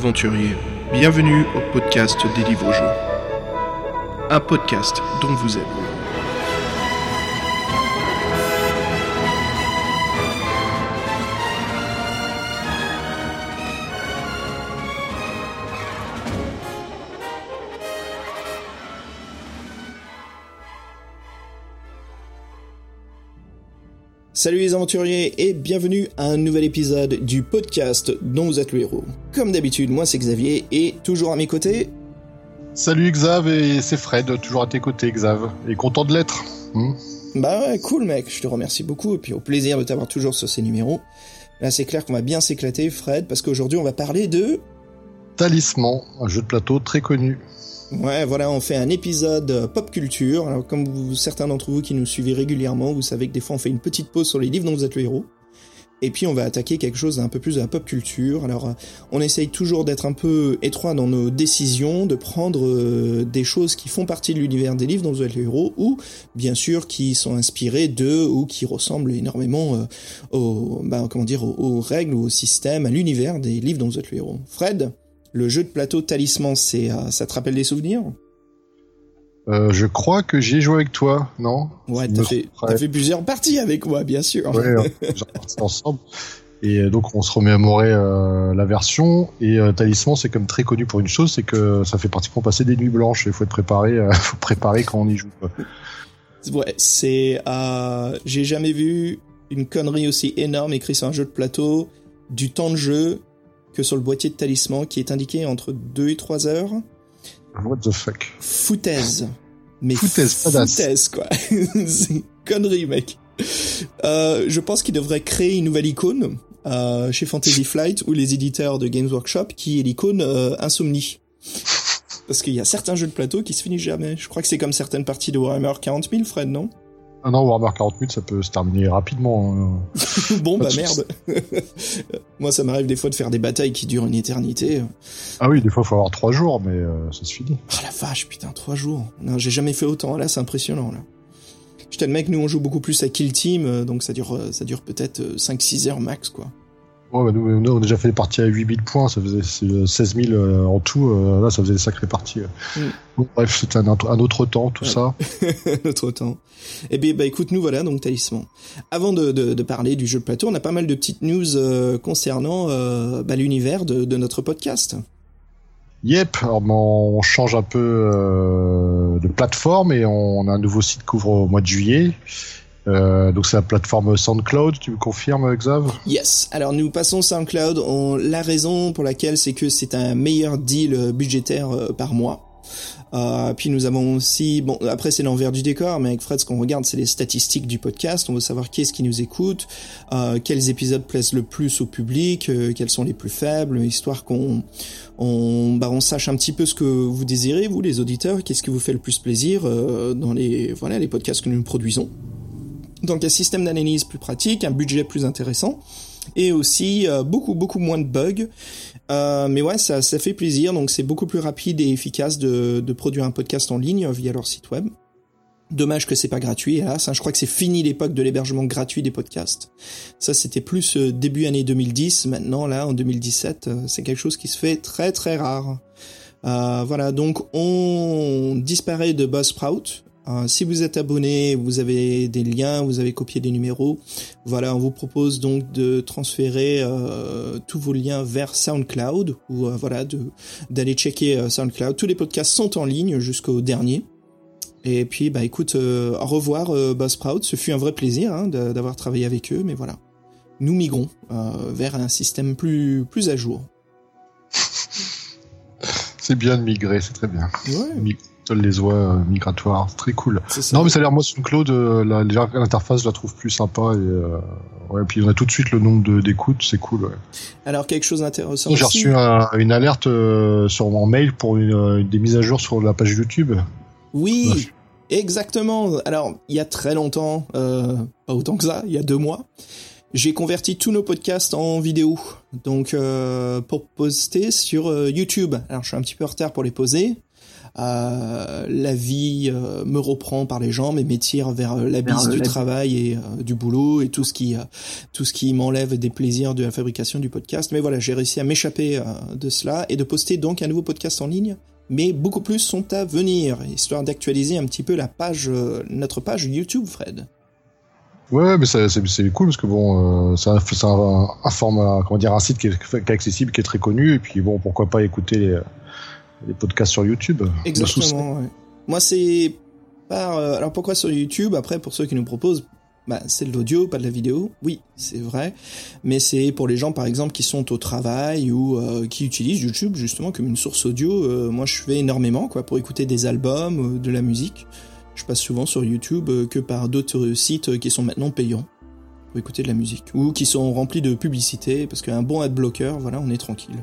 aventuriers, bienvenue au podcast des livres jeux. Un podcast dont vous êtes. Salut les aventuriers et bienvenue à un nouvel épisode du podcast dont vous êtes le héros. Comme d'habitude, moi c'est Xavier et toujours à mes côtés. Salut Xav et c'est Fred, toujours à tes côtés Xav, et content de l'être. Hmm bah ouais, cool mec, je te remercie beaucoup et puis au plaisir de t'avoir toujours sur ces numéros. Là c'est clair qu'on va bien s'éclater Fred parce qu'aujourd'hui on va parler de... Talisman, un jeu de plateau très connu. Ouais, voilà, on fait un épisode euh, pop culture. Alors, comme vous, certains d'entre vous qui nous suivez régulièrement, vous savez que des fois on fait une petite pause sur les livres dont vous êtes le héros. Et puis on va attaquer quelque chose d'un peu plus de la pop culture. Alors, euh, on essaye toujours d'être un peu étroit dans nos décisions, de prendre euh, des choses qui font partie de l'univers des livres dont vous êtes le héros, ou bien sûr qui sont inspirés de ou qui ressemblent énormément aux, bah, comment dire, aux, aux règles ou au système, à l'univers des livres dont vous êtes le héros. Fred, le jeu de plateau Talisman, c'est, euh, ça te rappelle des souvenirs? Euh, je crois que j'y ai joué avec toi, non? Ouais, t'as fait, fait, plusieurs parties avec moi, bien sûr. Ouais, on ensemble. Et euh, donc on se remémorait euh, la version. Et euh, Talisman, c'est comme très connu pour une chose, c'est que ça fait partie pour passer des nuits blanches. Il faut être préparé, faut préparer quand on y joue. Ouais, c'est. J'ai jamais vu une connerie aussi énorme écrite sur un jeu de plateau, du temps de jeu, que sur le boîtier de talisman qui est indiqué entre 2 et 3 heures. What the fuck? Foutaise. Mais foutaise, foutaise quoi. C'est connerie, mec. Euh, je pense qu'il devrait créer une nouvelle icône euh, chez Fantasy Flight ou les éditeurs de Games Workshop qui est l'icône euh, Insomnie. Parce qu'il y a certains jeux de plateau qui se finissent jamais. Je crois que c'est comme certaines parties de Warhammer 40 000, Fred, non? Ah non, Warhammer 40 000, ça peut se terminer rapidement. Hein. bon, bah merde. Moi, ça m'arrive des fois de faire des batailles qui durent une éternité. Ah oui, des fois, il faut avoir trois jours, mais euh, ça se finit. Ah la vache, putain, trois jours. Non, j'ai jamais fait autant. Là, c'est impressionnant, là. Je le mec, nous, on joue beaucoup plus à Kill Team, euh, donc ça dure, euh, ça dure peut-être 5-6 heures max, quoi. Ouais, bah, nous, on a déjà fait des parties à 8000 points, ça faisait 16 000 euh, en tout. Euh, là, ça faisait des sacrées parties. Mm. Bon, bref, c'était un, autre temps, tout ça. un autre temps. Eh bien, bah, écoute, nous voilà, donc Talisman. Avant de, de, de, parler du jeu de plateau, on a pas mal de petites news euh, concernant euh, bah, l'univers de, de, notre podcast. Yep, alors on change un peu de plateforme et on a un nouveau site qui couvre au mois de juillet. Euh, donc c'est la plateforme SoundCloud, tu me confirmes Xav? Yes, alors nous passons SoundCloud, la raison pour laquelle c'est que c'est un meilleur deal budgétaire euh, par mois. Euh, puis nous avons aussi, bon, après c'est l'envers du décor, mais avec Fred, ce qu'on regarde, c'est les statistiques du podcast. On veut savoir qui est-ce qui nous écoute, quels épisodes plaisent le plus au public, quels sont les plus faibles, histoire qu'on on, bah, on sache un petit peu ce que vous désirez, vous les auditeurs, qu'est-ce qui vous fait le plus plaisir dans les voilà les podcasts que nous produisons. Donc un système d'analyse plus pratique, un budget plus intéressant et aussi euh, beaucoup beaucoup moins de bugs. Euh, mais ouais, ça, ça fait plaisir. Donc c'est beaucoup plus rapide et efficace de, de, produire un podcast en ligne via leur site web. Dommage que c'est pas gratuit, hélas. Hein. Je crois que c'est fini l'époque de l'hébergement gratuit des podcasts. Ça, c'était plus euh, début année 2010. Maintenant, là, en 2017, c'est quelque chose qui se fait très très rare. Voilà, donc on disparaît de Buzzsprout. Euh, si vous êtes abonné, vous avez des liens, vous avez copié des numéros. Voilà, on vous propose donc de transférer euh, tous vos liens vers SoundCloud ou euh, voilà d'aller checker SoundCloud. Tous les podcasts sont en ligne jusqu'au dernier. Et puis bah écoute, au revoir Buzzsprout, ce fut un vrai plaisir hein, d'avoir travaillé avec eux, mais voilà, nous migrons vers un système plus plus à jour. C'est bien de migrer, c'est très bien. Ouais les oies euh, migratoires. Très cool. Non, mais ça a l'air, moi, SoundCloud, euh, l'interface, je la trouve plus sympa. Et, euh, ouais, puis on a tout de suite le nombre d'écoutes, c'est cool. Ouais. Alors, quelque chose d'intéressant. J'ai reçu une alerte sur mon mail pour une, des mises à jour sur la page YouTube. Oui, exactement. Alors, il y a très longtemps, pas autant que ça, il y a deux mois, j'ai converti tous nos podcasts en vidéo. Donc, pour poster sur YouTube. Alors, je suis un petit peu en retard pour les poser. La vie me reprend par les jambes et m'étire vers l'abysse du travail et du boulot et tout ce qui tout ce qui m'enlève des plaisirs de la fabrication du podcast. Mais voilà, j'ai réussi à m'échapper de cela et de poster donc un nouveau podcast en ligne mais beaucoup plus sont à venir, histoire d'actualiser un petit peu la page, notre page YouTube, Fred. Ouais, mais c'est cool parce que bon, euh, c'est un, un, format, comment dire, un site qui est, accessible, qui est très connu, et puis bon, pourquoi pas éciter les, podcasts sur YouTube. Exactement. Moi, c'est par. Euh, alors pourquoi sur YouTube? Après, pour ceux qui nous proposent, bah, c'est de l'audio, pas de la vidéo. Oui, c'est vrai, mais c'est pour les gens, par exemple, qui sont au travail ou euh, qui utilisent YouTube justement comme une source audio. moi, je fais énormément, quoi, pour écouter des albums, de la musique. Je passe souvent sur YouTube euh, que par d'autres sites euh, qui sont maintenant payants pour écouter de la musique ou qui sont remplis de publicité parce qu'un bon adblocker, voilà, on est tranquille.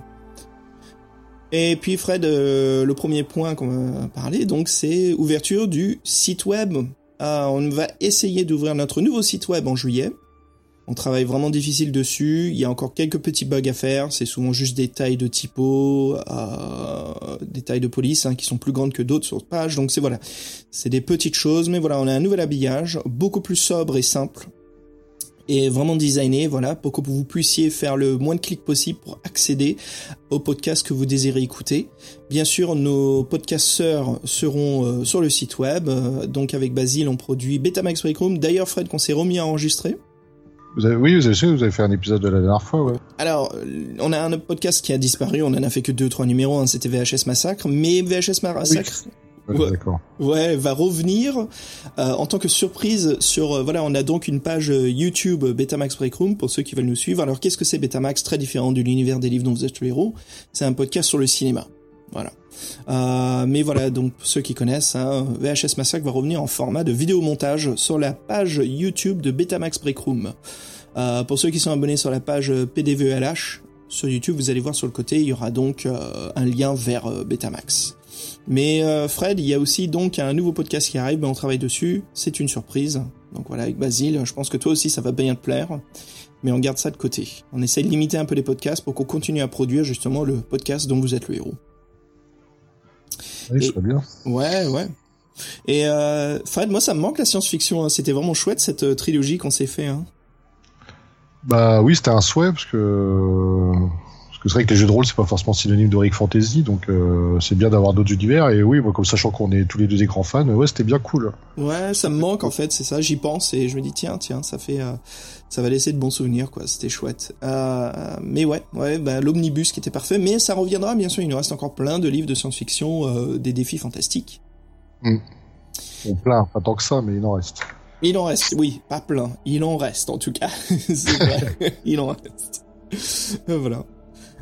Et puis Fred, euh, le premier point qu'on va parler, donc c'est ouverture du site web. on va essayer d'ouvrir notre nouveau site web en juillet. On travaille vraiment difficile dessus. Il y a encore quelques petits bugs à faire. C'est souvent juste des tailles de typo, euh, des tailles de police hein, qui sont plus grandes que d'autres sur page. Donc c'est voilà, c'est des petites choses, mais voilà, on a un nouvel habillage, beaucoup plus sobre et simple, et vraiment designé, voilà, pour que vous puissiez faire le moins de clics possible pour accéder au podcast que vous désirez écouter. Bien sûr, nos podcasteurs seront euh, sur le site web. Euh, donc avec Basile, on produit Betamax Break Room. D'ailleurs, Fred, qu'on s'est remis à enregistrer. Vous avez, oui, vous avez, vous avez fait un épisode de la dernière fois, ouais. Alors, on a un podcast qui a disparu, on en a fait que deux, trois numéros, hein, c'était VHS Massacre, mais VHS Massacre... Ouais, ouais, va revenir euh, en tant que surprise sur euh, voilà on a donc une page euh, YouTube Betamax Break Room pour ceux qui veulent nous suivre. Alors qu'est-ce que c'est Betamax? Très différent de l'univers des livres dont vous êtes le héros. C'est un podcast sur le cinéma. Voilà. Euh, mais voilà, donc pour ceux qui connaissent, hein, VHS Massacre va revenir en format de vidéo montage sur la page YouTube de Betamax Breakroom. Euh, pour ceux qui sont abonnés sur la page PDVLH sur YouTube, vous allez voir sur le côté, il y aura donc euh, un lien vers Betamax. Mais Fred, il y a aussi donc un nouveau podcast qui arrive, mais on travaille dessus, c'est une surprise. Donc voilà, avec Basile, je pense que toi aussi ça va bien te plaire mais on garde ça de côté. On essaie de limiter un peu les podcasts pour qu'on continue à produire justement le podcast dont vous êtes le héros. Oui, bien. Ouais, ouais. Et euh, Fred, moi ça me manque la science-fiction. Hein. C'était vraiment chouette cette euh, trilogie qu'on s'est fait. Hein. Bah oui, c'était un souhait parce que parce que c'est vrai que les jeux de rôle c'est pas forcément synonyme d'Heroic Fantasy, donc euh, c'est bien d'avoir d'autres univers. Et oui, moi comme sachant qu'on est tous les deux des grands fans, ouais, c'était bien cool. Ouais, ça me manque en fait, c'est ça. J'y pense et je me dis tiens, tiens, ça fait, euh, ça va laisser de bons souvenirs quoi. C'était chouette. Euh, mais ouais, ouais, bah, l'omnibus qui était parfait, mais ça reviendra bien sûr. Il nous reste encore plein de livres de science-fiction, des défis fantastiques. Hmm. On plein, pas tant que ça, mais il en reste. Il en reste, oui, pas plein. Il en reste en tout cas. vrai. il en reste. voilà.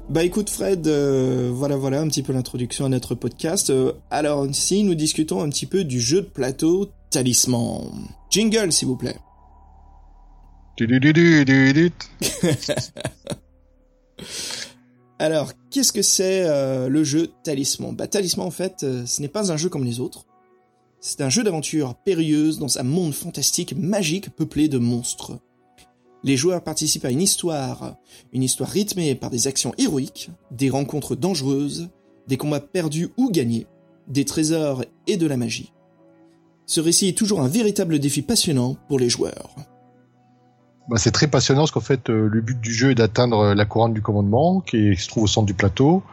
Bah écoute Fred, euh, voilà voilà un petit peu l'introduction à notre podcast. Euh, alors ici nous discutons un petit peu du jeu de plateau Talisman. Jingle s'il vous plaît. Alors, qu'est-ce que c'est euh, le jeu Talisman Bah Talisman en fait, ce n'est pas un jeu comme les autres. C'est un jeu d'aventure périlleuse dans un monde fantastique magique peuplé de monstres. Les joueurs participent à une histoire, une histoire rythmée par des actions héroïques, des rencontres dangereuses, des combats perdus ou gagnés, des trésors et de la magie. Ce récit est toujours un véritable défi passionnant pour les joueurs. Bah, c'est très passionnant parce qu'en fait, euh, le but du jeu est d'atteindre la couronne du commandement qui, se trouve au centre du plateau.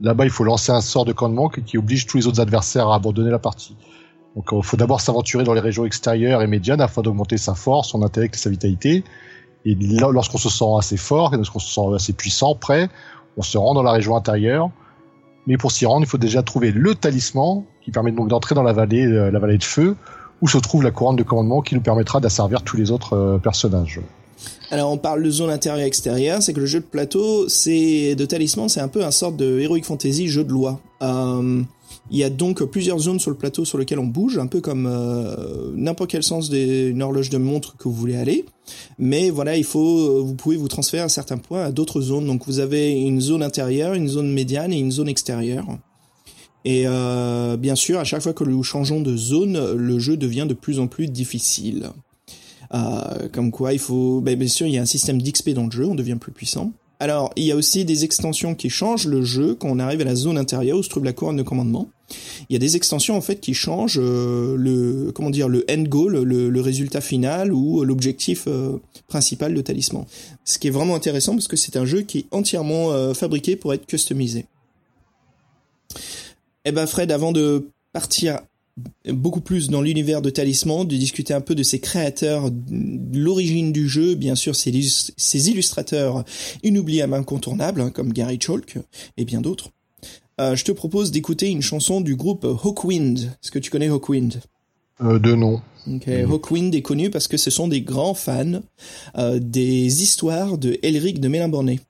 Là-bas, il faut lancer un sort de commandement qui, oblige tous les autres adversaires à abandonner la partie. Donc, il faut d'abord s'aventurer dans les régions extérieures et médianes afin d'augmenter sa force, son intellect et sa vitalité. Et lorsqu'on se sent assez fort, lorsqu'on se sent assez puissant, prêt, on se rend dans la région intérieure. Mais pour s'y rendre, il faut déjà trouver le talisman qui permet donc d'entrer dans la vallée, euh, la vallée de feu, où se trouve la couronne de commandement qui nous permettra d'asservir tous les autres euh, personnages. Alors on parle de zone intérieure extérieure, c'est que le jeu de plateau, c'est de talisman, c'est un peu un sorte de heroic fantasy jeu de loi. Euh, il y a donc plusieurs zones sur le plateau sur lesquelles on bouge, un peu comme euh, n'importe quel sens d'une horloge de montre que vous voulez aller. Mais voilà, il faut, vous pouvez vous transférer à certains points à d'autres zones. Donc vous avez une zone intérieure, une zone médiane et une zone extérieure. Et euh, bien sûr, à chaque fois que nous changeons de zone, le jeu devient de plus en plus difficile. Euh, comme quoi, il faut, ben, bien sûr, il y a un système d'XP dans le jeu, on devient plus puissant. Alors, il y a aussi des extensions qui changent le jeu quand on arrive à la zone intérieure où se trouve la couronne de commandement. Il y a des extensions en fait qui changent euh, le comment dire le end goal, le, résultat final ou l'objectif euh, principal de Talisman. Ce qui est vraiment intéressant parce que c'est un jeu qui est entièrement euh, fabriqué pour être customisé. Eh ben Fred, avant de partir beaucoup plus dans l'univers de Talisman, de discuter un peu de ses créateurs, l'origine du jeu, bien sûr ses, illustrateurs inoubliables, incontournables, hein, comme Gary Chalk et bien d'autres. Euh, je te propose d'écouter une chanson du groupe Hawkwind. Est-ce que tu connais Hawkwind? Euh, De nom. Hawkwind est connu parce que ce sont des grands fans euh, des histoires de Elric de Mélimborné.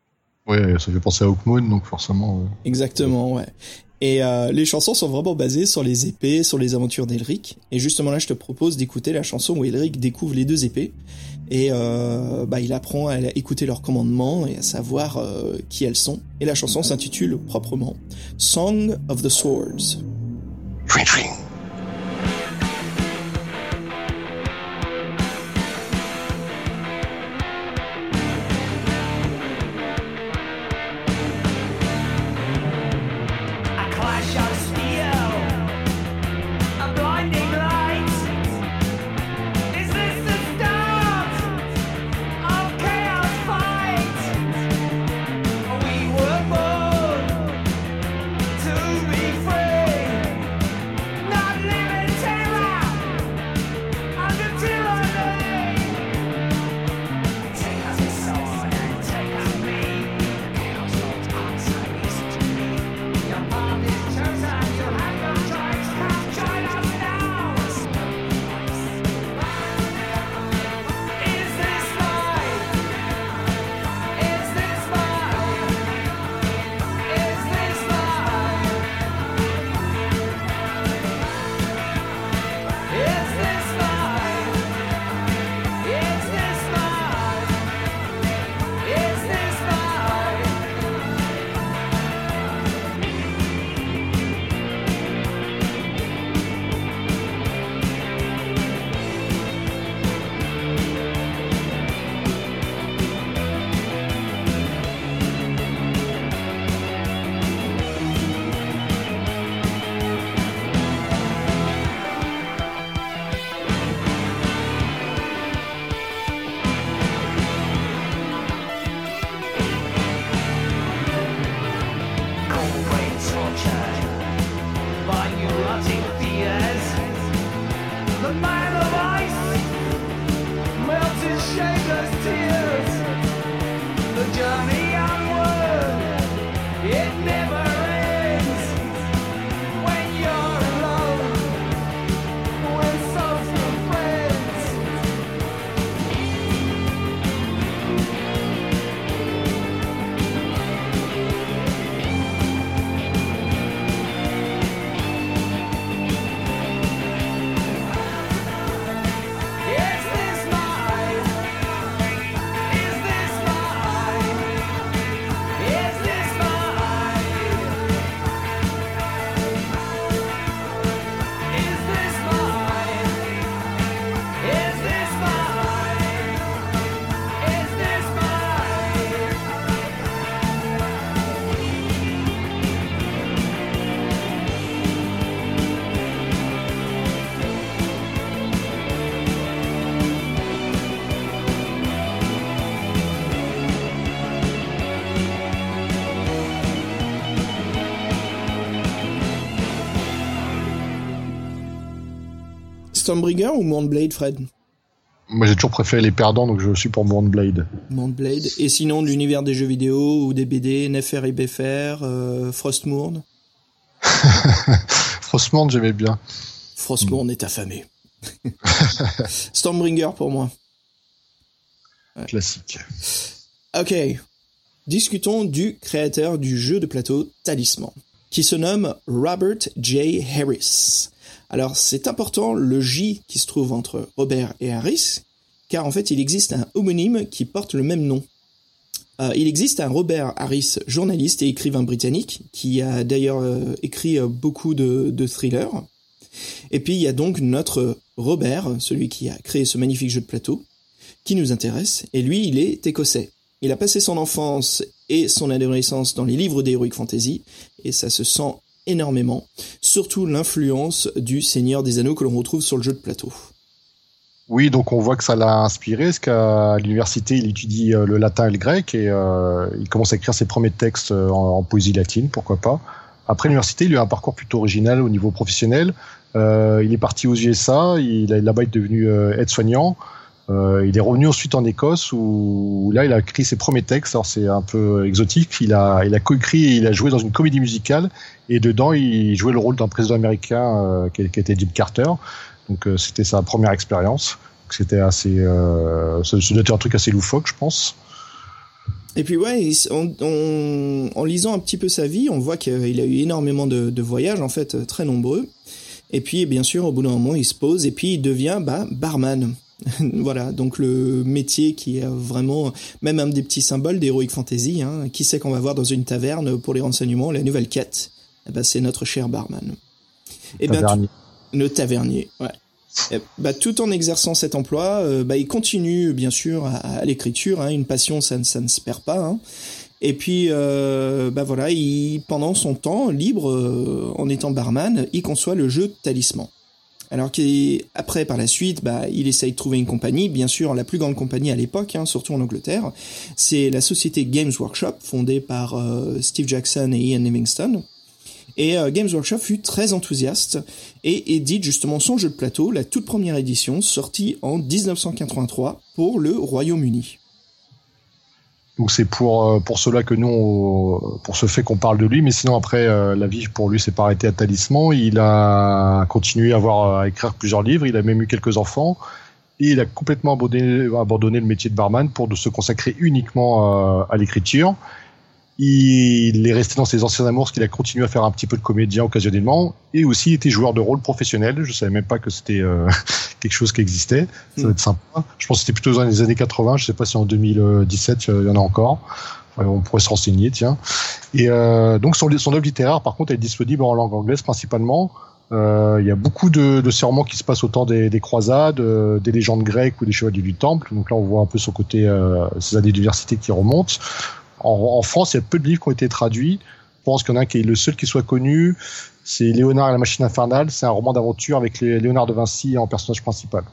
Oui, ça fait penser à Hawkmoon, donc forcément. Exactement, ouais. Et euh, les chansons sont vraiment basées sur les épées, sur les aventures d'Elric. Et justement là, je te propose d'écouter la chanson où Elric découvre les deux épées. Et euh, bah, il apprend à écouter leurs commandements et à savoir euh, qui elles sont. Et la chanson s'intitule proprement Song of the Swords. Stormbringer ou Mournblade, Fred Moi, j'ai toujours préféré les perdants, donc je suis pour Mournblade. Mournblade. Et sinon, de l'univers des jeux vidéo ou des BD, Nefer et Befer, euh, Frostmourne Frostmourne, j'aimais bien. Frostmourne est affamé. Stormbringer pour moi. Classique. Ok. Discutons du créateur du jeu de plateau Talisman, qui se nomme Robert J. Harris. Alors c'est important le J qui se trouve entre Robert et Harris, car en fait il existe un homonyme qui porte le même nom. Euh, il existe un Robert Harris, journaliste et écrivain britannique, qui a d'ailleurs euh, écrit euh, beaucoup de, thrillers. Et puis il y a donc notre Robert, celui qui a créé ce magnifique jeu de plateau, qui nous intéresse, et lui il est écossais. Il a passé son enfance et son adolescence dans les livres d'Heroic Fantasy, et ça se sent énormément, surtout l'influence du Seigneur des Anneaux que l'on retrouve sur le jeu de plateau. Oui, donc on voit que ça l'a inspiré, parce qu'à l'université, il étudie euh, le latin et le grec, et euh, il commence à écrire ses premiers textes euh, en, poésie latine, pourquoi pas. Après l'université, il a eu un parcours plutôt original au niveau professionnel. Il est parti aux USA, il, là-bas il est devenu aide-soignant. Euh, il est revenu ensuite en Écosse où, là il a écrit ses premiers textes. Alors c'est un peu exotique. Il a il a coécrit et il a joué dans une comédie musicale et dedans il jouait le rôle d'un président américain euh, qui, était Jim Carter. Donc euh, c'était sa première expérience. C'était assez, euh, c'était un truc assez loufoque, je pense. Et puis ouais, en lisant un petit peu sa vie, on voit qu'il a eu énormément de, de, voyages, en fait, très nombreux. Et puis bien sûr, au bout d'un moment, il se pose et puis il devient bah, barman. voilà, donc le métier qui est vraiment même un des petits symboles d'Heroic Fantasy. Hein. Qui sait qu'on va voir dans une taverne pour les renseignements la nouvelle quête? Eh ben, C'est notre cher barman. Et eh ben, tavernier. le tavernier, ouais. Et, eh, bah, tout en exerçant cet emploi, euh, bah, il continue bien sûr à, l'écriture. Hein. Une passion, ça, ça, ne se perd pas. Hein. Et puis, euh, bah voilà, il, pendant son temps libre, euh, en étant barman, il conçoit le jeu Talisman. Alors qu'après, par la suite, bah, il essaye de trouver une compagnie, bien sûr la plus grande compagnie à l'époque, hein, surtout en Angleterre, c'est la société Games Workshop, fondée par euh, Steve Jackson et Ian Livingstone. Et euh, Games Workshop fut très enthousiaste et édite justement son jeu de plateau, la toute première édition, sortie en 1983 pour le Royaume-Uni. Donc c'est pour euh, pour cela que nous, pour ce fait qu'on parle de lui, mais sinon après euh, la vie pour lui s'est pas arrêtée à Talisman. Il a continué à avoir à écrire plusieurs livres. Il a même eu quelques enfants et il a complètement abandonné, abandonné le métier de barman pour se consacrer uniquement euh, à l'écriture. Il est resté dans ses anciens amours, qu'il a continué à faire un petit peu de comédien occasionnellement, et aussi était joueur de rôle professionnel. Je savais même pas que c'était euh, quelque chose qui existait. Ça va être sympa. Je pense que c'était plutôt dans les années 80. Je sais pas si en 2017 il y en a encore. on pourrait se renseigner, tiens. Et euh, donc son, son œuvre littéraire, par contre, est disponible en langue anglaise principalement. Euh, il y a beaucoup de, de ces romans qui se passent au temps des, des croisades, euh, des légendes grecques ou des chevaliers du temple. Donc là, on voit un peu son côté, euh, ses années d'université qui remontent. En, France, il y a peu de livres qui ont été traduits. Je pense qu'il y en a un qui est le seul qui soit connu. C'est Léonard et la machine infernale. C'est un roman d'aventure avec Léonard de Vinci en personnage principal.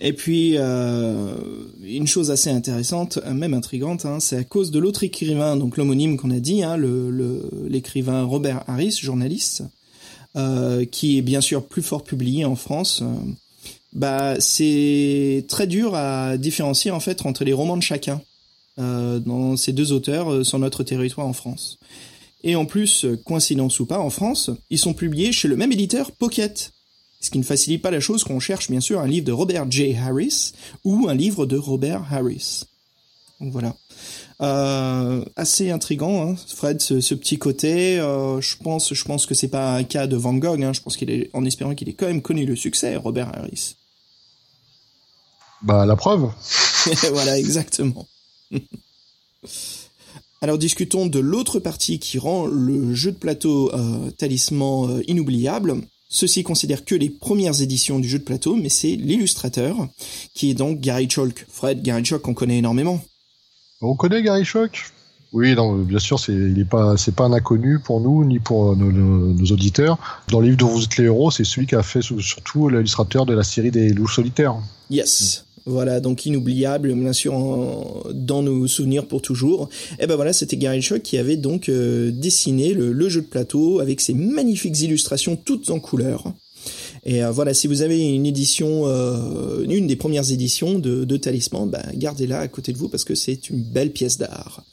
Et puis, euh, une chose assez intéressante, même intrigante, hein, c'est à cause de l'autre écrivain, donc l'homonyme qu'on a dit, hein, l'écrivain Robert Harris, journaliste, euh, qui est bien sûr plus fort publié en France. Euh, bah, c'est très dur à différencier en fait entre les romans de chacun. Euh, dans ces deux auteurs euh, sur notre territoire en France. Et en plus, euh, coïncidence ou pas, en France, ils sont publiés chez le même éditeur Pocket. Ce qui ne facilite pas la chose qu'on cherche bien sûr un livre de Robert J. Harris ou un livre de Robert Harris. Donc voilà. Euh, assez intrigant, hein, Fred, ce, petit côté. Euh, je pense, je pense que c'est pas un cas de Van Gogh. Hein, je pense qu'il est, en espérant qu'il ait quand même connu le succès, Robert Harris. Bah la preuve. voilà, exactement. Alors discutons de l'autre partie qui rend le jeu de plateau euh, talisman euh, inoubliable. Ceci considère que les premières éditions du jeu de plateau, mais c'est l'illustrateur, qui est donc Gary Chalk. Fred, Gary Chalk, on connaît énormément. On connaît Gary Chalk? Oui, non, bien sûr, c'est il est pas c'est pas un inconnu pour nous ni pour nos, auditeurs. Dans le livre dont vous êtes les héros, c'est celui qui a fait surtout l'illustrateur de la série des loups solitaires. Yes. Voilà, donc inoubliable, bien sûr, dans nos souvenirs pour toujours. Et ben voilà, c'était Gary qui avait donc euh, dessiné le, jeu de plateau avec ses magnifiques illustrations toutes en couleur. Et euh, voilà, si vous avez une édition, euh, une des premières éditions de, de Talisman, bah, gardez-la à côté de vous parce que c'est une belle pièce d'art.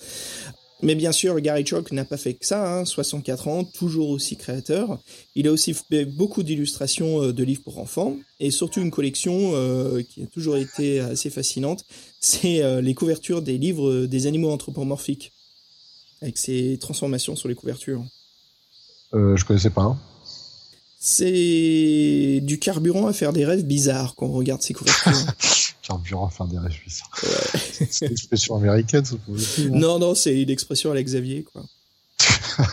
Mais bien sûr, Gary Chalk n'a pas fait que ça, hein, 64 ans, toujours aussi créateur. Il a aussi fait beaucoup d'illustrations euh, de livres pour enfants, et surtout une collection euh, qui a toujours été assez fascinante, c'est euh, les couvertures des livres des animaux anthropomorphiques, avec ses transformations sur les couvertures. Euh, je connaissais pas. C'est du carburant à faire des rêves bizarres quand on regarde ces couvertures. carburant faire des rêves bizarres. c'est une expression américaine, ça hein. Non, non, c'est une expression à Xavier, quoi.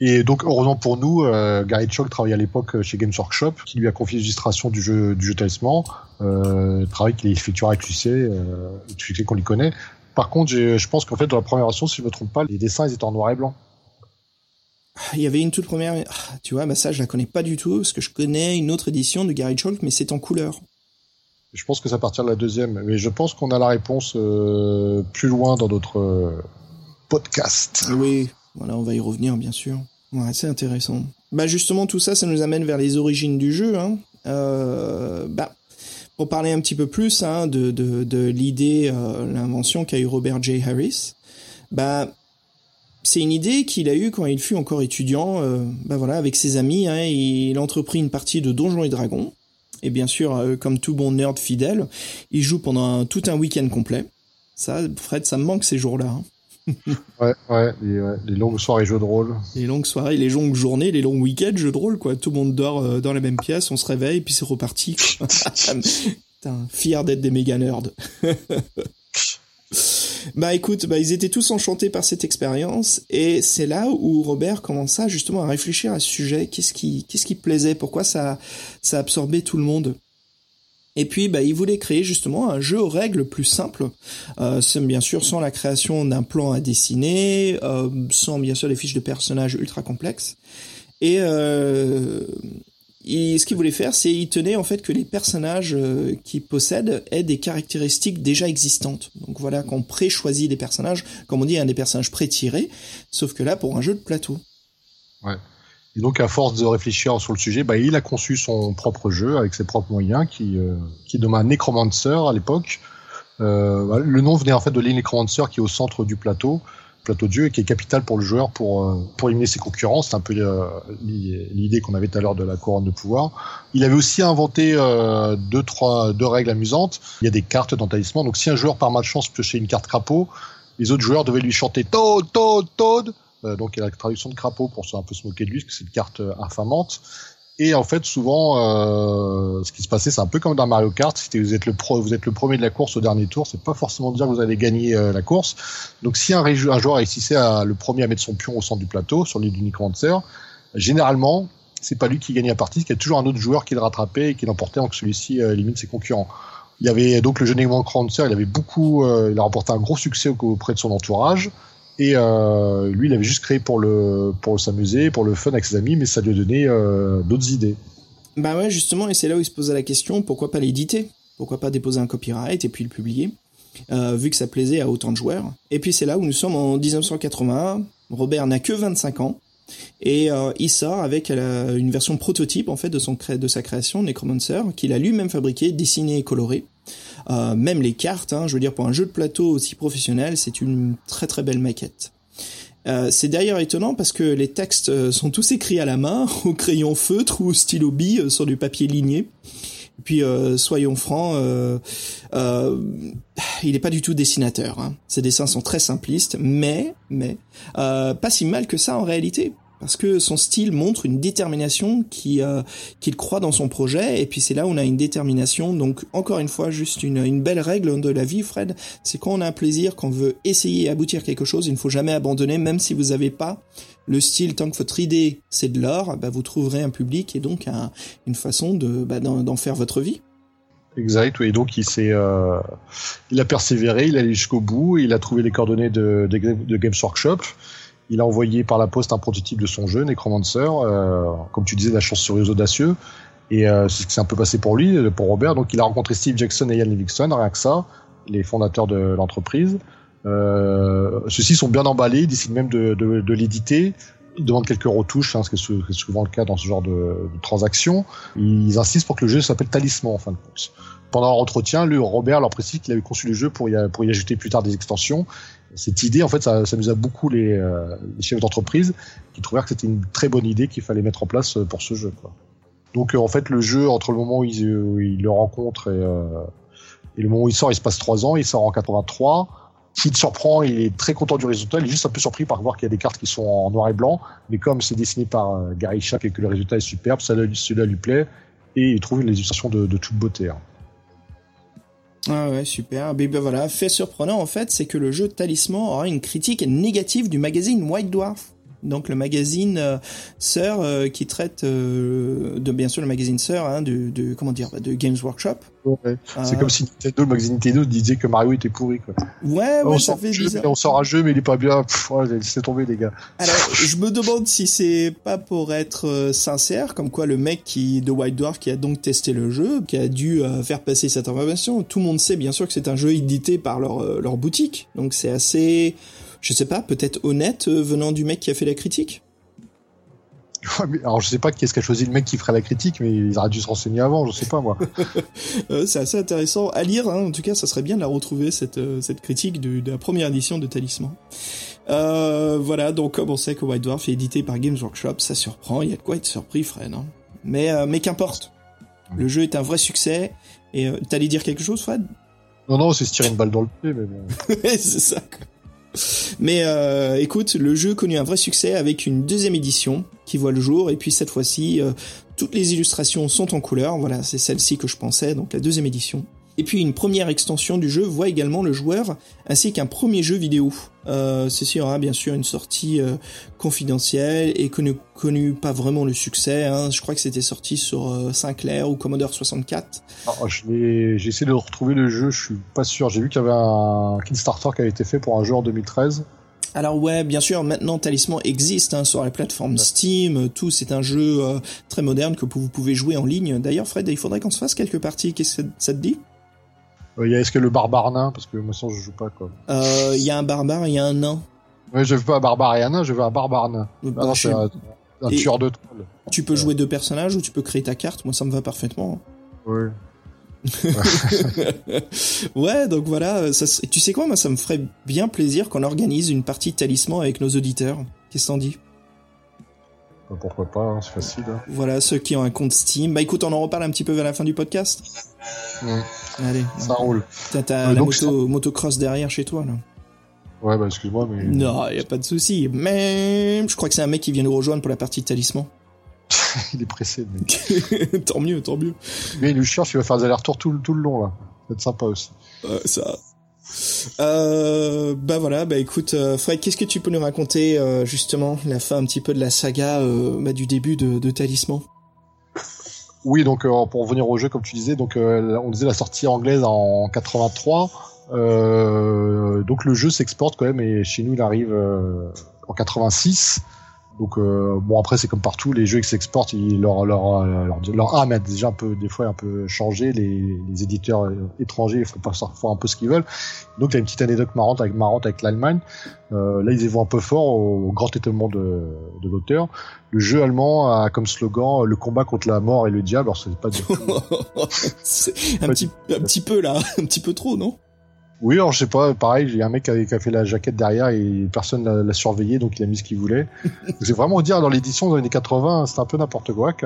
Et donc, heureusement pour nous, euh, Gary Chalk travaillait à l'époque chez Games Workshop, qui lui a confié l'illustration du jeu, du jeu Talisman, euh, travail qu'il effectuera avec l'UC, euh, qu'on lui connaît. Par contre, je pense qu'en fait, dans la première version, si je ne me trompe pas, les dessins, ils étaient en noir et blanc. il y avait une toute première, ah, tu vois, bah ça je la connais pas du tout parce que je connais une autre édition de Gary Chalk, mais c'est en couleur. Je pense que ça partir de la deuxième, mais je pense qu'on a la réponse euh, plus loin dans notre euh, podcast. Oui, voilà, on va y revenir bien sûr. C'est intéressant. Bah justement, tout ça, ça nous amène vers les origines du jeu. Hein. Euh, bah, pour parler un petit peu plus hein, de, de, l'idée, l'invention qu'a eu Robert J. Harris, bah c'est une idée qu'il a eue quand il fut encore étudiant, bah voilà, avec ses amis. Hein, il entreprit une partie de Donjons et Dragons. Et bien sûr, euh, comme tout bon nerd fidèle, il joue pendant tout un week-end complet. Ça, Fred, ça me manque ces jours-là. Hein. ouais, ouais les, longues soirées jeux de rôle. Les longues soirées, les longues journées, les longs week-ends jeux de rôle, quoi. Tout le monde dort euh, dans la même pièce, on se réveille, puis c'est reparti. Putain, fier d'être des méga nerds. bah écoute, bah ils étaient tous enchantés par cette expérience et c'est là où Robert commença justement à réfléchir à ce sujet. Qu'est-ce qui, qu'est-ce qui plaisait? Pourquoi ça, ça absorbait tout le monde? Et puis, bah, il voulait créer justement un jeu aux règles plus simples, euh, bien sûr sans la création d'un plan à dessiner, euh, sans bien sûr des fiches de personnages ultra complexes. Et, euh, ce qu'il voulait faire, c'est il tenait en fait que les personnages euh, qu'il possède aient des caractéristiques déjà existantes. Donc voilà, qu'on pré-choisit des personnages, comme on dit, un des personnages pré-tirés, sauf que là, pour un jeu de plateau. Ouais. Et donc, à force de réfléchir sur le sujet, bah, il a conçu son propre jeu avec ses propres moyens, qui, euh, qui un Necromancer à l'époque. Euh, bah, le nom venait en fait de l'île Necromancer qui est au centre du plateau, plateau de et qui est capital pour le joueur pour, euh, pour éliminer ses concurrents. C'est un peu euh, l'idée qu'on avait tout à l'heure de la couronne de pouvoir. Il avait aussi inventé euh, deux, trois, deux règles amusantes. Il y a des cartes dans. Donc, si un joueur par malchance piochait une carte crapaud, les autres joueurs devaient lui chanter Toad, Toad, Toad donc il y a la traduction de crapaud pour se un peu se moquer de lui, parce que c'est une carte infamante. Et en fait, souvent, euh, ce qui se passait, c'est un peu comme dans Mario Kart. Si vous êtes le pro, vous êtes le premier de la course au dernier tour, c'est pas forcément dire que vous allez gagner la course. Donc, si un, un joueur réussissait à le premier à mettre son pion au centre du plateau sur l'île du Necromancer, généralement, c'est pas lui qui gagnait la partie, il y a toujours un autre joueur qui le rattrapait et qui l'emportait avant que celui-ci élimine ses concurrents. Il y avait donc le jeu Necromancer, il avait beaucoup, il a remporté un gros succès auprès de son entourage. Et euh, lui, il avait juste créé pour s'amuser, pour le fun avec ses amis, mais ça lui a donné euh, d'autres idées. Bah ouais, justement, et c'est là où il se posait la question pourquoi pas l'éditer? Pourquoi pas déposer un copyright et puis le publier? Euh, Vu que ça plaisait à autant de joueurs. Et puis c'est là où nous sommes en 1981. Robert n'a que 25 ans. Et il sort avec une version prototype en fait de sa création Necromancer qu'il a lui-même fabriqué, dessiné et coloré. Euh, même les cartes, hein, je veux dire pour un jeu de plateau aussi professionnel, c'est une très très belle maquette. Euh, c'est d'ailleurs étonnant parce que les textes euh, sont tous écrits à la main, au crayon feutre ou au stylo bille sur du papier ligné. Et puis soyons francs, il n'est pas du tout dessinateur. Hein. Ses dessins sont très simplistes, mais mais pas si mal que ça en réalité parce que son style montre une détermination qui euh, qu'il croit dans son projet et puis c'est là où on a une détermination donc encore une fois juste une, une belle règle de la vie Fred c'est quand on a un plaisir qu'on veut essayer aboutir quelque chose il ne faut jamais abandonner même si vous n'avez pas le style tant que votre idée c'est de l'or bah, vous trouverez un public et donc une façon de bah, d'en faire votre vie Exact, oui. Donc il s'est, euh, il a persévéré, il est allé jusqu'au bout, il a trouvé les coordonnées de, de, de Games Workshop. Il a envoyé par la poste un prototype de son jeu, Necromancer. Euh, comme tu disais, la chance sur les audacieux. Et euh, c'est ce qui s'est un peu passé pour lui, pour Robert. Donc il a rencontré Steve Jackson et Ian Livingstone, rien les fondateurs de l'entreprise. Euh, Ceux-ci sont bien emballés, décident même de, de, de l'éditer. Ils demandent quelques retouches, hein, ce qui est souvent le cas dans ce genre de, de transaction. Ils insistent pour que le jeu s'appelle Talisman en fin de compte. Pendant l'entretien, lui, Robert leur précise qu'il avait conçu le jeu pour y ajouter plus tard des extensions cette idée, en fait, ça, ça a beaucoup les, euh, les chefs d'entreprise qui trouvèrent que c'était une très bonne idée qu'il fallait mettre en place euh, pour ce jeu. Donc, euh, en fait, le jeu, entre le moment où il, le rencontre et, le moment où il sort, il se passe trois ans. Il sort en 83. S'il te surprend, il est très content du résultat. Il est juste un peu surpris par voir qu'il y a des cartes qui sont en noir et blanc. Mais comme c'est dessiné par Gary Shack et que le résultat est superbe, cela lui plaît. Et il trouve une illustration de, de toute beauté. Hein. Ah ouais, super. Ben, voilà, fait surprenant en fait, c'est que le jeu Talisman aura une critique négative du magazine White Dwarf. Donc le magazine euh, sœur euh, qui traite euh, de bien sûr le magazine sœur hein, de, de, comment dire de Games Workshop C'est comme si Nintendo, le magazine Nintendo disait que Mario était pourri. Quoi. Ouais, ouais, ça fait jeu, On sort un jeu, mais il est pas bien. Pff, ouais, laissez tomber, les gars. Alors, je me demande si c'est pas pour être euh, sincère, comme quoi le mec qui de White Dwarf qui a donc testé le jeu, qui a dû euh, faire passer cette information. Tout le monde sait bien sûr que c'est un jeu édité par leur euh, leur boutique, donc c'est assez, je sais pas, peut-être honnête venant du mec qui a fait la critique? Alors je sais pas qui est-ce qu'a choisi le mec qui ferait la critique, mais il aurait dû se renseigner avant, je sais pas moi. Euh, c'est assez intéressant à lire, hein. en tout cas ça serait bien de la retrouver, cette, euh, cette critique de, de, la première édition de Talisman. Euh, voilà, donc comme on sait que White Dwarf est édité par Games Workshop, ça surprend, il y a de quoi être surpris Fred. Hein. Mais, euh, mais qu'importe, le jeu est un vrai succès, et t'allais dire quelque chose Fred? Non, non, c'est se tirer une balle dans le pied, mais bon. c'est ça. Mais euh, écoute, le jeu connu un vrai succès avec une deuxième édition qui voit le jour et puis cette fois-ci euh, toutes les illustrations sont en couleur. Voilà, c'est celle-ci que je pensais, donc la deuxième édition. Et puis une première extension du jeu voit également le joueur ainsi qu'un premier jeu vidéo. Euh, ceci aura bien sûr une sortie euh, confidentielle et connu, connu pas vraiment le succès. Hein. Je crois que c'était sorti sur euh, Sinclair ou Commodore 64. Ah, j'ai essayé de retrouver le jeu, je suis pas sûr. J'ai vu qu'il y avait un Kickstarter qui avait été fait pour un jeu en 2013. Alors ouais, bien sûr, maintenant Talisman existe hein, sur la plateforme Steam, tout, c'est un jeu euh, très moderne que vous pouvez jouer en ligne. D'ailleurs Fred, il faudrait qu'on se fasse quelques parties, qu'est-ce que ça te dit? Il y a est-ce que le barbare nain parce que moi ça je joue pas quoi. Euh, il y a un barbare, il y a un nain. Ouais, je veux pas un barbare et un nain, je veux un barbare nain. Bah, c'est un, tueur de trolls. Tu peux jouer deux personnages ou tu peux créer ta carte, moi ça me va parfaitement. Oui. ouais, donc voilà, ça, tu sais quoi, moi ça me ferait bien plaisir qu'on organise une partie de talisman avec nos auditeurs. Qu'est-ce que t'en dis? Pourquoi pas, hein, c'est facile. Hein. Voilà, ceux qui ont un compte Steam. Bah écoute, on en reparle un petit peu vers la fin du podcast. Allez. Ça roule. T'as la moto, motocross derrière chez toi, là. Ouais, bah excuse-moi, mais. Non, y a pas de souci. Mais je crois que c'est un mec qui vient nous rejoindre pour la partie de talisman. il est pressé, mec. tant mieux, tant mieux. Mais il nous cherche, il va faire des allers-retours tout, tout le long, là. Ça va être sympa aussi. ça. Euh, bah voilà, bah écoute, euh, Fred, qu'est-ce que tu peux nous raconter euh, justement la fin un petit peu de la saga bah, du début de, Talisman? Oui, donc pour revenir au jeu, comme tu disais, donc on disait la sortie anglaise en 83. Euh, donc le jeu s'exporte quand même et chez nous il arrive en 86. Donc euh, bon après c'est comme partout les jeux qui s'exportent leur, leur, leur leur âme a déjà un peu des fois un peu changé. Les, les éditeurs étrangers font pas font un peu ce qu'ils veulent. Donc il y a une petite anecdote marrante avec marrante avec l'Allemagne. Euh, là ils y vont un peu fort au, grand étonnement de, de l'auteur. Le jeu allemand a comme slogan le combat contre la mort et le diable. Alors c'est pas du tout un petit un petit peu là. Un petit peu trop non? Oui, alors je sais pas, pareil, il y a un mec qui a, fait la jaquette derrière et personne l'a surveillé, donc il a mis ce qu'il voulait. C'est vraiment dire dans l'édition des années 80, c'était un peu n'importe quoi.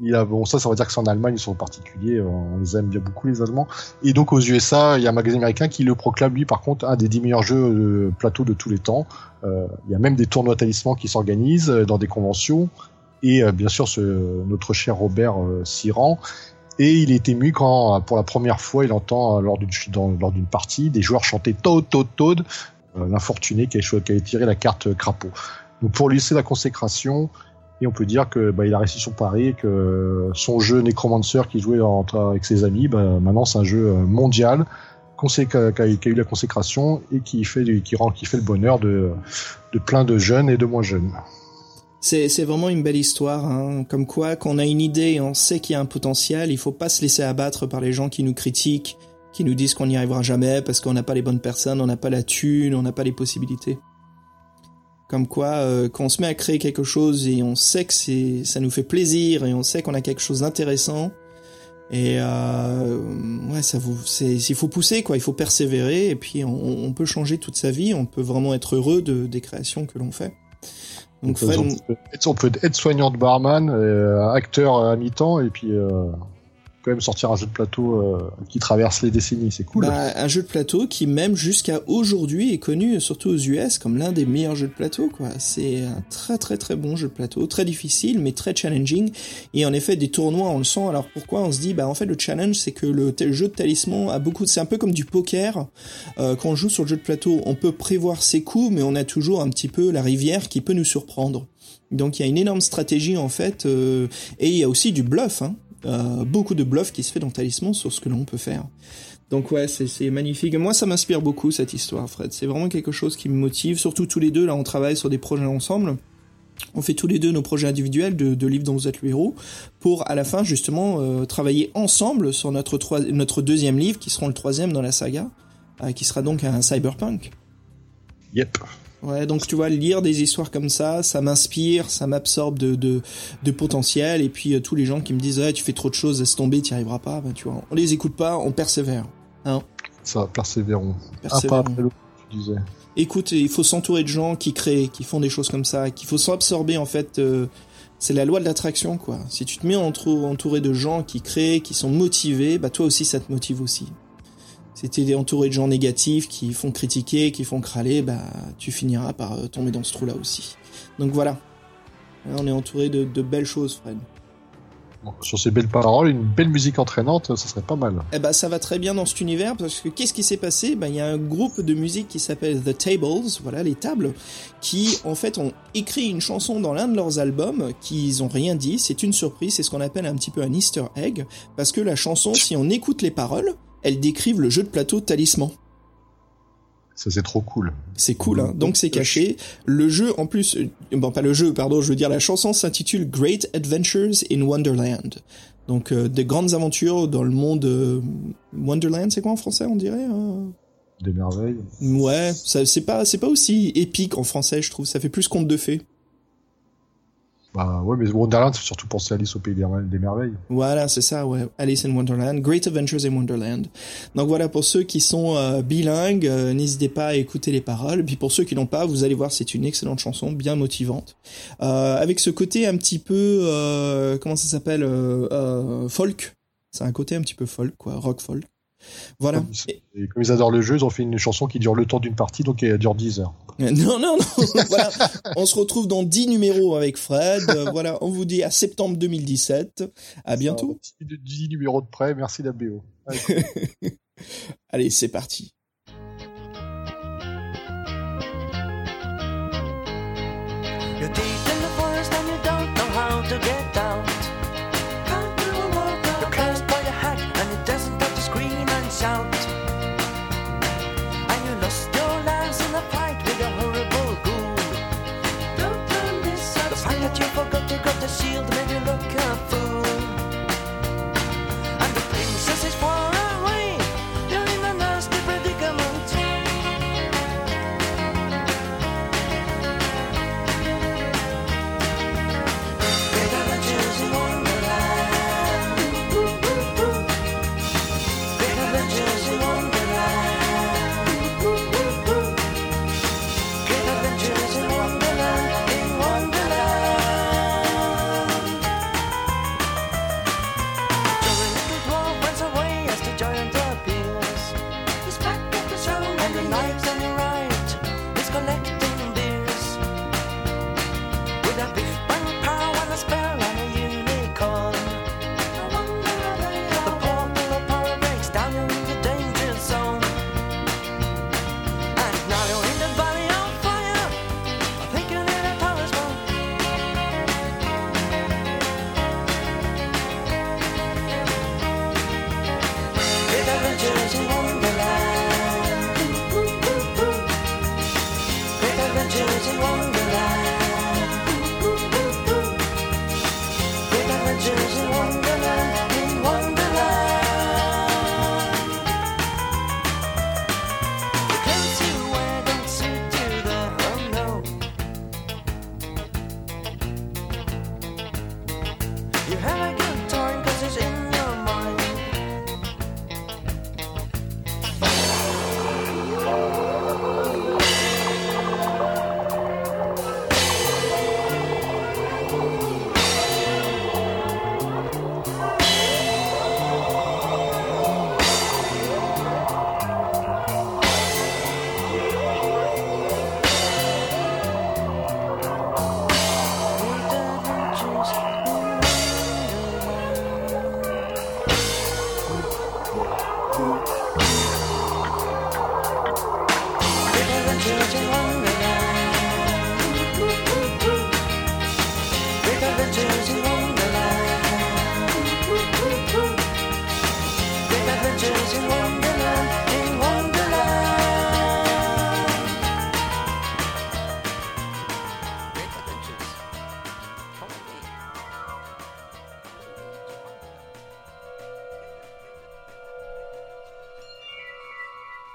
Il a, bon, ça, ça veut dire que c'est en Allemagne, ils sont particuliers, on les aime bien beaucoup les Allemands. Et donc aux USA, il y a un magazine américain qui le proclame lui, par contre, un des 10 meilleurs jeux de plateau de tous les temps. Euh, il y a même des tournois talismans qui s'organisent euh, dans des conventions. Et euh, bien sûr, ce, notre cher Robert Siran et il est ému quand, pour la première fois, il entend euh, lors d'une partie des joueurs chanter Toad Toad Toad, euh, l'infortuné qui a, qui a tiré la carte euh, crapaud. Donc pour lui, c'est la consécration. Et on peut dire que bah, il a réussi son pari, que son jeu Necromancer qui jouait entre, avec ses amis, bah, maintenant c'est un jeu mondial qui a, eu la consécration et qui fait, rend, le bonheur de plein de jeunes et de moins jeunes. C'est, vraiment une belle histoire, hein. comme quoi qu'on a une idée on sait qu'il y a un potentiel, il faut pas se laisser abattre par les gens qui nous critiquent, qui nous disent qu'on n'y arrivera jamais parce qu'on n'a pas les bonnes personnes, on n'a pas la thune, on n'a pas les possibilités. Comme quoi, euh, quand on se met à créer quelque chose et on sait que ça nous fait plaisir et on sait qu'on a quelque chose d'intéressant, et euh, ouais, ça vous, c'est, il faut pousser quoi, il faut persévérer et puis on, on, peut changer toute sa vie, on peut vraiment être heureux de des créations que l'on fait. Donc, on peut être soignant de barman, euh, acteur à mi-temps, et puis euh, même sortir un jeu de plateau euh, qui traverse les décennies, c'est cool. Bah, un jeu de plateau qui même jusqu'à aujourd'hui est connu, surtout aux US, comme l'un des meilleurs jeux de plateau. quoi. C'est un très très très bon jeu de plateau, très difficile mais très challenging. Et en effet, des tournois, on le sent. Alors pourquoi On se dit, bah en fait le challenge, c'est que le jeu de talisman a beaucoup. C'est un peu comme du poker. Euh, quand on joue sur le jeu de plateau, on peut prévoir ses coups, mais on a toujours un petit peu la rivière qui peut nous surprendre. Donc il y a une énorme stratégie en fait, euh, et il y a aussi du bluff. Hein beaucoup de bluff qui se fait dans Talisman sur ce que l'on peut faire. Donc ouais, c'est magnifique. moi, ça m'inspire beaucoup cette histoire, Fred. C'est vraiment quelque chose qui me motive. Surtout tous les deux, là, on travaille sur des projets ensemble. On fait tous les deux nos projets individuels de, livres dont vous êtes le héros pour à la fin justement euh, travailler ensemble sur notre, deuxième livre qui sera le troisième dans la saga, euh, qui sera donc un cyberpunk. Yep. Ouais, donc tu vois, lire des histoires comme ça, ça m'inspire, ça m'absorbe de, de, de, potentiel. Et puis euh, tous les gens qui me disent, tu fais trop de choses, laisse tomber, tu n'y arriveras pas, ben, tu vois, on les écoute pas, on persévère. Hein ça, persévérons. Persévérons. Après, tu disais. Écoute, il faut s'entourer de gens qui créent, qui font des choses comme ça, qu'il faut s'absorber en fait. Euh, c'est la loi de l'attraction, quoi. Si tu te mets entouré de gens qui créent, qui sont motivés, bah toi aussi ça te motive aussi. Si t'es entouré de gens négatifs qui font critiquer, qui font crâler, bah tu finiras par euh, tomber dans ce trou-là aussi. Donc voilà. on est entouré de, de belles choses, Fred sur ces belles paroles, une belle musique entraînante, ça serait pas mal. Eh ben, ça va très bien dans cet univers parce que qu'est-ce qui s'est passé? Ben, il y a un groupe de musique qui s'appelle The Tables, voilà les tables, qui en fait ont écrit une chanson dans l'un de leurs albums qu'ils ont rien dit. C'est une surprise, c'est ce qu'on appelle un petit peu un Easter egg parce que la chanson, si on écoute les paroles, elles décrivent le jeu de plateau Talisman. Ça c'est trop cool. C'est cool, hein. donc c'est caché. Le jeu, en plus, euh, bon pas le jeu, pardon, je veux dire la chanson s'intitule Great Adventures in Wonderland. Donc euh, des grandes aventures dans le monde euh, Wonderland, c'est quoi en français on dirait hein Des merveilles. Ouais, ça c'est pas c'est pas aussi épique en français, je trouve. Ça fait plus conte de fées. Bah ouais, mais Wonderland, c'est surtout penser Alice au pays des merveilles. Voilà, c'est ça, ouais. Alice in Wonderland, Great Adventures in Wonderland. Donc voilà, pour ceux qui sont euh, bilingues, euh, n'hésitez pas à écouter les paroles. Puis pour ceux qui n'ont pas, vous allez voir, c'est une excellente chanson, bien motivante, euh, avec ce côté un petit peu, euh, comment ça s'appelle, folk. C'est un côté un petit peu folk, quoi, rock folk. Voilà. Comme, et comme ils adorent le jeu, ils ont fait une chanson qui dure le temps d'une partie, donc elle dure 10 heures. Non, non, non. voilà. On se retrouve dans 10 numéros avec Fred. voilà. On vous dit à septembre 2017. À bientôt. 10 numéros de près. Merci la BO. Allez, c'est parti.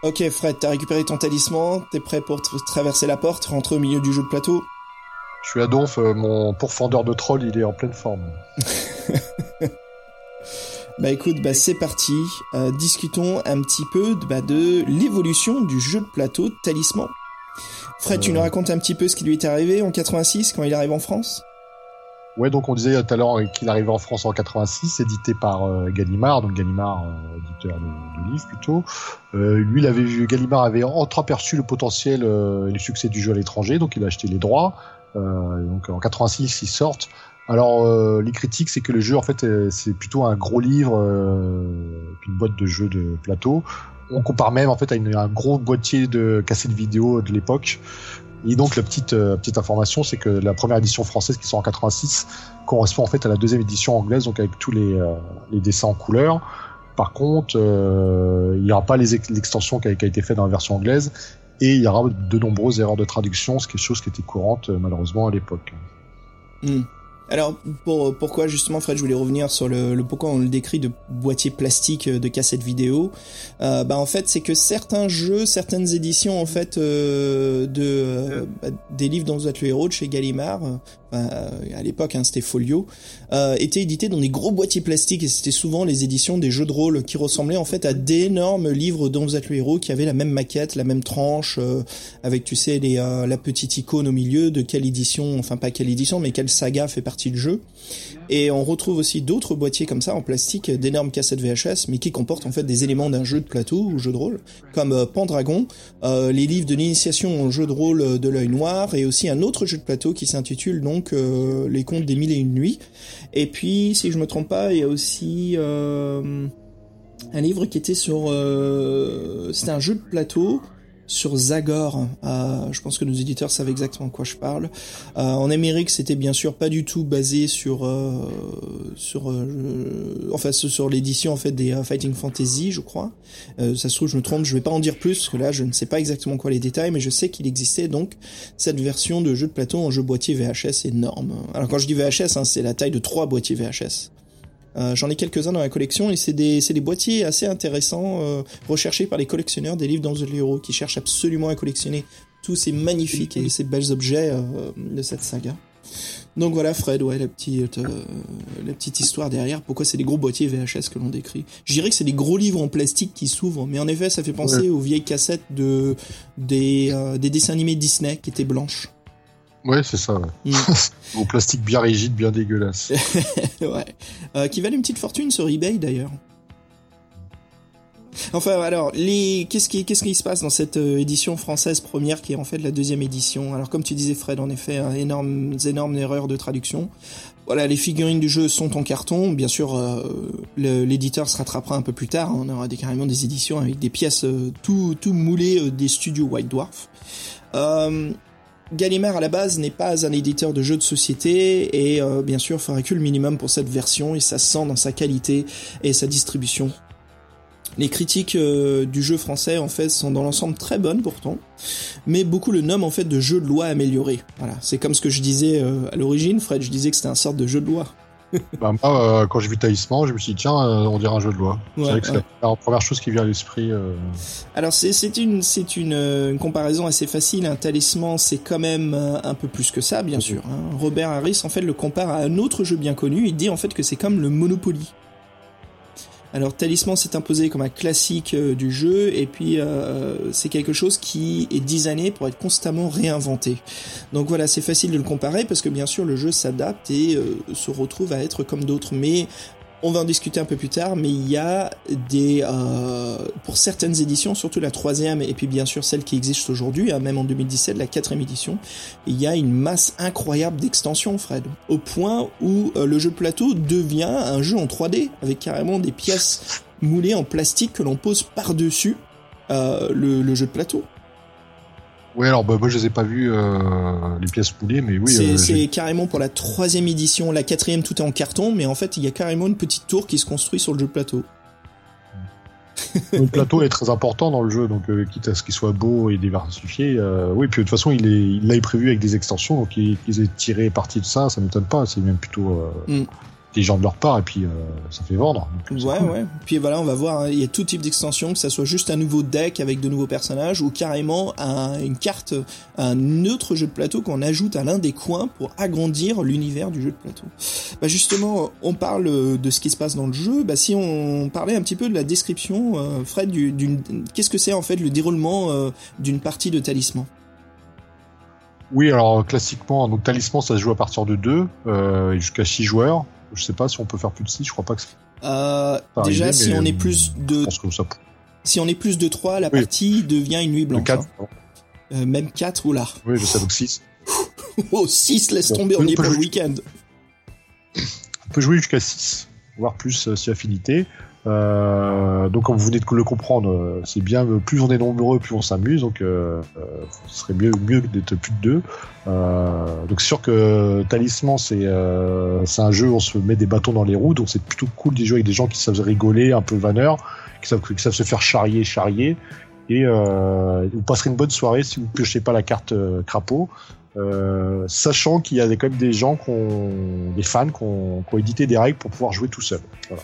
Ok Fred, t'as récupéré ton talisman, t'es prêt pour traverser la porte, rentrer au milieu du jeu de plateau Je suis à Donf, euh, mon pourfendeur de troll il est en pleine forme. bah écoute, bah c'est parti, euh, discutons un petit peu de, bah, de l'évolution du jeu de plateau Talisman. Fred, tu nous euh. racontes un petit peu ce qui lui est arrivé en 86 quand il arrive en France? Ouais, donc on disait tout à l'heure qu'il arrivait en France en 86, édité par euh, Gallimard, donc Gallimard, euh, éditeur de, livres plutôt. Euh, lui, il avait vu, Gallimard avait entreaperçu le potentiel et le succès du jeu à l'étranger, donc il a acheté les droits. donc en 86, ils sortent. Alors les critiques, c'est que le jeu, en fait, c'est plutôt un gros livre, une boîte de jeux de plateau. On compare même en fait à, une, un gros boîtier de cassettes vidéo de l'époque. Et donc la petite euh, petite information, c'est que la première édition française qui sort en 86 correspond en fait à la deuxième édition anglaise, donc avec tous les, euh, les dessins en couleur. Par contre, euh, il n'y aura pas l'extension qui, qui, a été faite dans la version anglaise, et il y aura de nombreuses erreurs de traduction, ce qui est chose qui était courante malheureusement à l'époque. Hmm. Alors pour, pourquoi justement Fred, je voulais revenir sur le, le, pourquoi on le décrit de boîtier plastique de cassette vidéo? Euh, bah en fait c'est que certains jeux, certaines éditions en fait euh, de euh, bah, des livres dont vous êtes le héros de chez Gallimard, euh, à l'époque hein, c'était Folio, euh, étaient édités dans des gros boîtiers plastiques et c'était souvent les éditions des jeux de rôle qui ressemblaient en fait à d'énormes livres dont vous êtes le héros qui avaient la même maquette, la même tranche, euh, avec tu sais les, euh, la petite icône au milieu de quelle édition, enfin pas quelle édition, mais quelle saga fait partie du jeu. Et on retrouve aussi d'autres boîtiers comme ça en plastique, d'énormes cassettes VHS, mais qui comportent en fait des éléments d'un jeu de plateau ou jeu de rôle, comme euh, Pendragon, euh, les livres de l'initiation au jeu de rôle de l'œil noir, et aussi un autre jeu de plateau qui s'intitule donc euh, Les contes des mille et une nuits. Et puis, si je me trompe pas, il y a aussi un livre qui était sur... C'était un jeu de plateau sur Zagor. Euh, je pense que nos éditeurs savent exactement de quoi je parle. Euh, en Amérique, c'était bien sûr pas du tout basé sur euh, sur euh, enfin sur l'édition en fait des euh, Fighting Fantasy, je crois. Euh, ça se trouve, je me trompe. Je vais pas en dire plus parce que là, je ne sais pas exactement quoi les détails, mais je sais qu'il existait donc cette version de jeu de plateau en jeu boîtier VHS énorme. Alors quand je dis VHS, hein, c'est la taille de trois boîtiers VHS. Euh, j'en ai quelques-uns dans la collection et c'est des, des boîtiers assez intéressants euh, recherchés par les collectionneurs des livres dans The Hero qui cherchent absolument à collectionner tous ces magnifiques et ces belles objets euh, de cette saga. Donc voilà Fred, ouais, la petite, la petite histoire derrière. Pourquoi c'est des gros boîtiers VHS que l'on décrit? Je dirais que c'est des gros livres en plastique qui s'ouvrent, mais en effet, ça fait penser aux vieilles cassettes de des, des dessins animés Disney qui étaient blanches. Ouais, c'est ça. Ouais. Mm. Au plastique bien rigide, bien dégueulasse. ouais. Euh, qui valent une petite fortune sur eBay d'ailleurs. Enfin, alors, les... qu'est-ce qui, qu'est-ce qui se passe dans cette euh, édition française première qui est en fait la deuxième édition? Alors, comme tu disais, Fred, en effet, hein, énorme, énorme erreur de traduction. Voilà, les figurines du jeu sont en carton. Bien sûr, euh, l'éditeur se rattrapera un peu plus tard. On aura des, carrément des éditions avec des pièces euh, tout, tout moulées des studios White Dwarf. Gallimard à la base n'est pas un éditeur de jeux de société et euh, bien sûr fera le minimum pour cette version et ça sent dans sa qualité et sa distribution. Les critiques euh, du jeu français en fait sont dans l'ensemble très bonnes pourtant, mais beaucoup le nomment en fait de jeu de loi amélioré. Voilà, c'est comme ce que je disais euh, à l'origine, Fred, je disais que c'était un sorte de jeu de loi. bah, moi, euh, quand j'ai vu Talisman, je me suis dit, tiens, euh, on dirait un jeu de loi. c'est vrai que c'est la première chose qui vient à l'esprit. Euh. Alors, c'est, c'est, une, c'est une, une, comparaison assez facile. Un talisman, c'est quand même un peu plus que ça, bien sûr. Hein. Robert Harris, en fait, le compare à un autre jeu bien connu. Il dit, en fait, que c'est comme le Monopoly. Alors Talisman s'est imposé comme un classique euh, du jeu et puis euh, c'est quelque chose qui est designé pour être constamment réinventé. Donc voilà, c'est facile de le comparer parce que bien sûr le jeu s'adapte et euh, se retrouve à être comme d'autres. Mais on va en discuter un peu plus tard, mais il y a des, euh, pour certaines éditions, surtout la troisième et puis bien sûr celle qui existe aujourd'hui, hein, même en 2017, la quatrième édition, il y a une masse incroyable d'extensions, Fred, au point où euh, le jeu plateau devient un jeu en 3D avec carrément des pièces moulées en plastique que l'on pose par-dessus euh, le jeu de plateau. Oui, alors bah, moi je les ai pas vus euh, les pièces moulées, mais oui. C'est euh, carrément pour la troisième édition, la quatrième tout est en carton, mais en fait il y a carrément une petite tour qui se construit sur le jeu de plateau. le plateau est très important dans le jeu, donc euh, quitte à ce qu'il soit beau et diversifié. oui, puis de toute façon il est, il l'a prévu avec des extensions, donc qu'ils aient tiré parti de ça, ça m'étonne pas. C'est même plutôt. Mm. Des gens de leur part et puis euh, ça fait vendre. ouais, ouais. Puis voilà, on va voir, hein, il y a tout type d'extension, que ça soit juste un nouveau deck avec de nouveaux personnages ou carrément une carte, un autre jeu de plateau qu'on ajoute à l'un des coins pour agrandir l'univers du jeu de plateau. Bah justement, on parle de ce qui se passe dans le jeu. Bah si on parlait un petit peu de la description, euh, Fred, d'une, qu'est-ce que c'est en fait le déroulement euh, d'une partie de Talisman? Oui, alors classiquement, donc Talisman, ça se joue à partir de 2 jusqu'à 6 joueurs. Je sais pas si on peut faire plus de 6, je crois pas que euh, Déjà, si on est plus de. Si on est plus de 3, la partie devient une nuit blanche. 4. Hein. Euh, même 4 ou là. Oui, je sais, donc 6. oh, 6, laisse tomber, on, est pour le week-end. On peut jouer jusqu'à 6, voire plus euh, si affinité. Euh, donc comme vous venez de le comprendre, euh, c'est bien, plus on est nombreux, plus on s'amuse, donc euh, euh ce serait mieux, mieux d'être plus de deux. Euh, donc c'est sûr que Talisman, c'est un jeu où on se met des bâtons dans les roues, donc c'est plutôt cool de jouer avec des gens qui savent rigoler, un peu vanneurs, qui savent, qui savent se faire charrier, charrier, et vous passerez une bonne soirée si vous piochez pas la carte crapaud. Euh, sachant qu'il y a quand même des gens, qui ont, des fans qui ont, qui ont, édité des règles pour pouvoir jouer tout seul.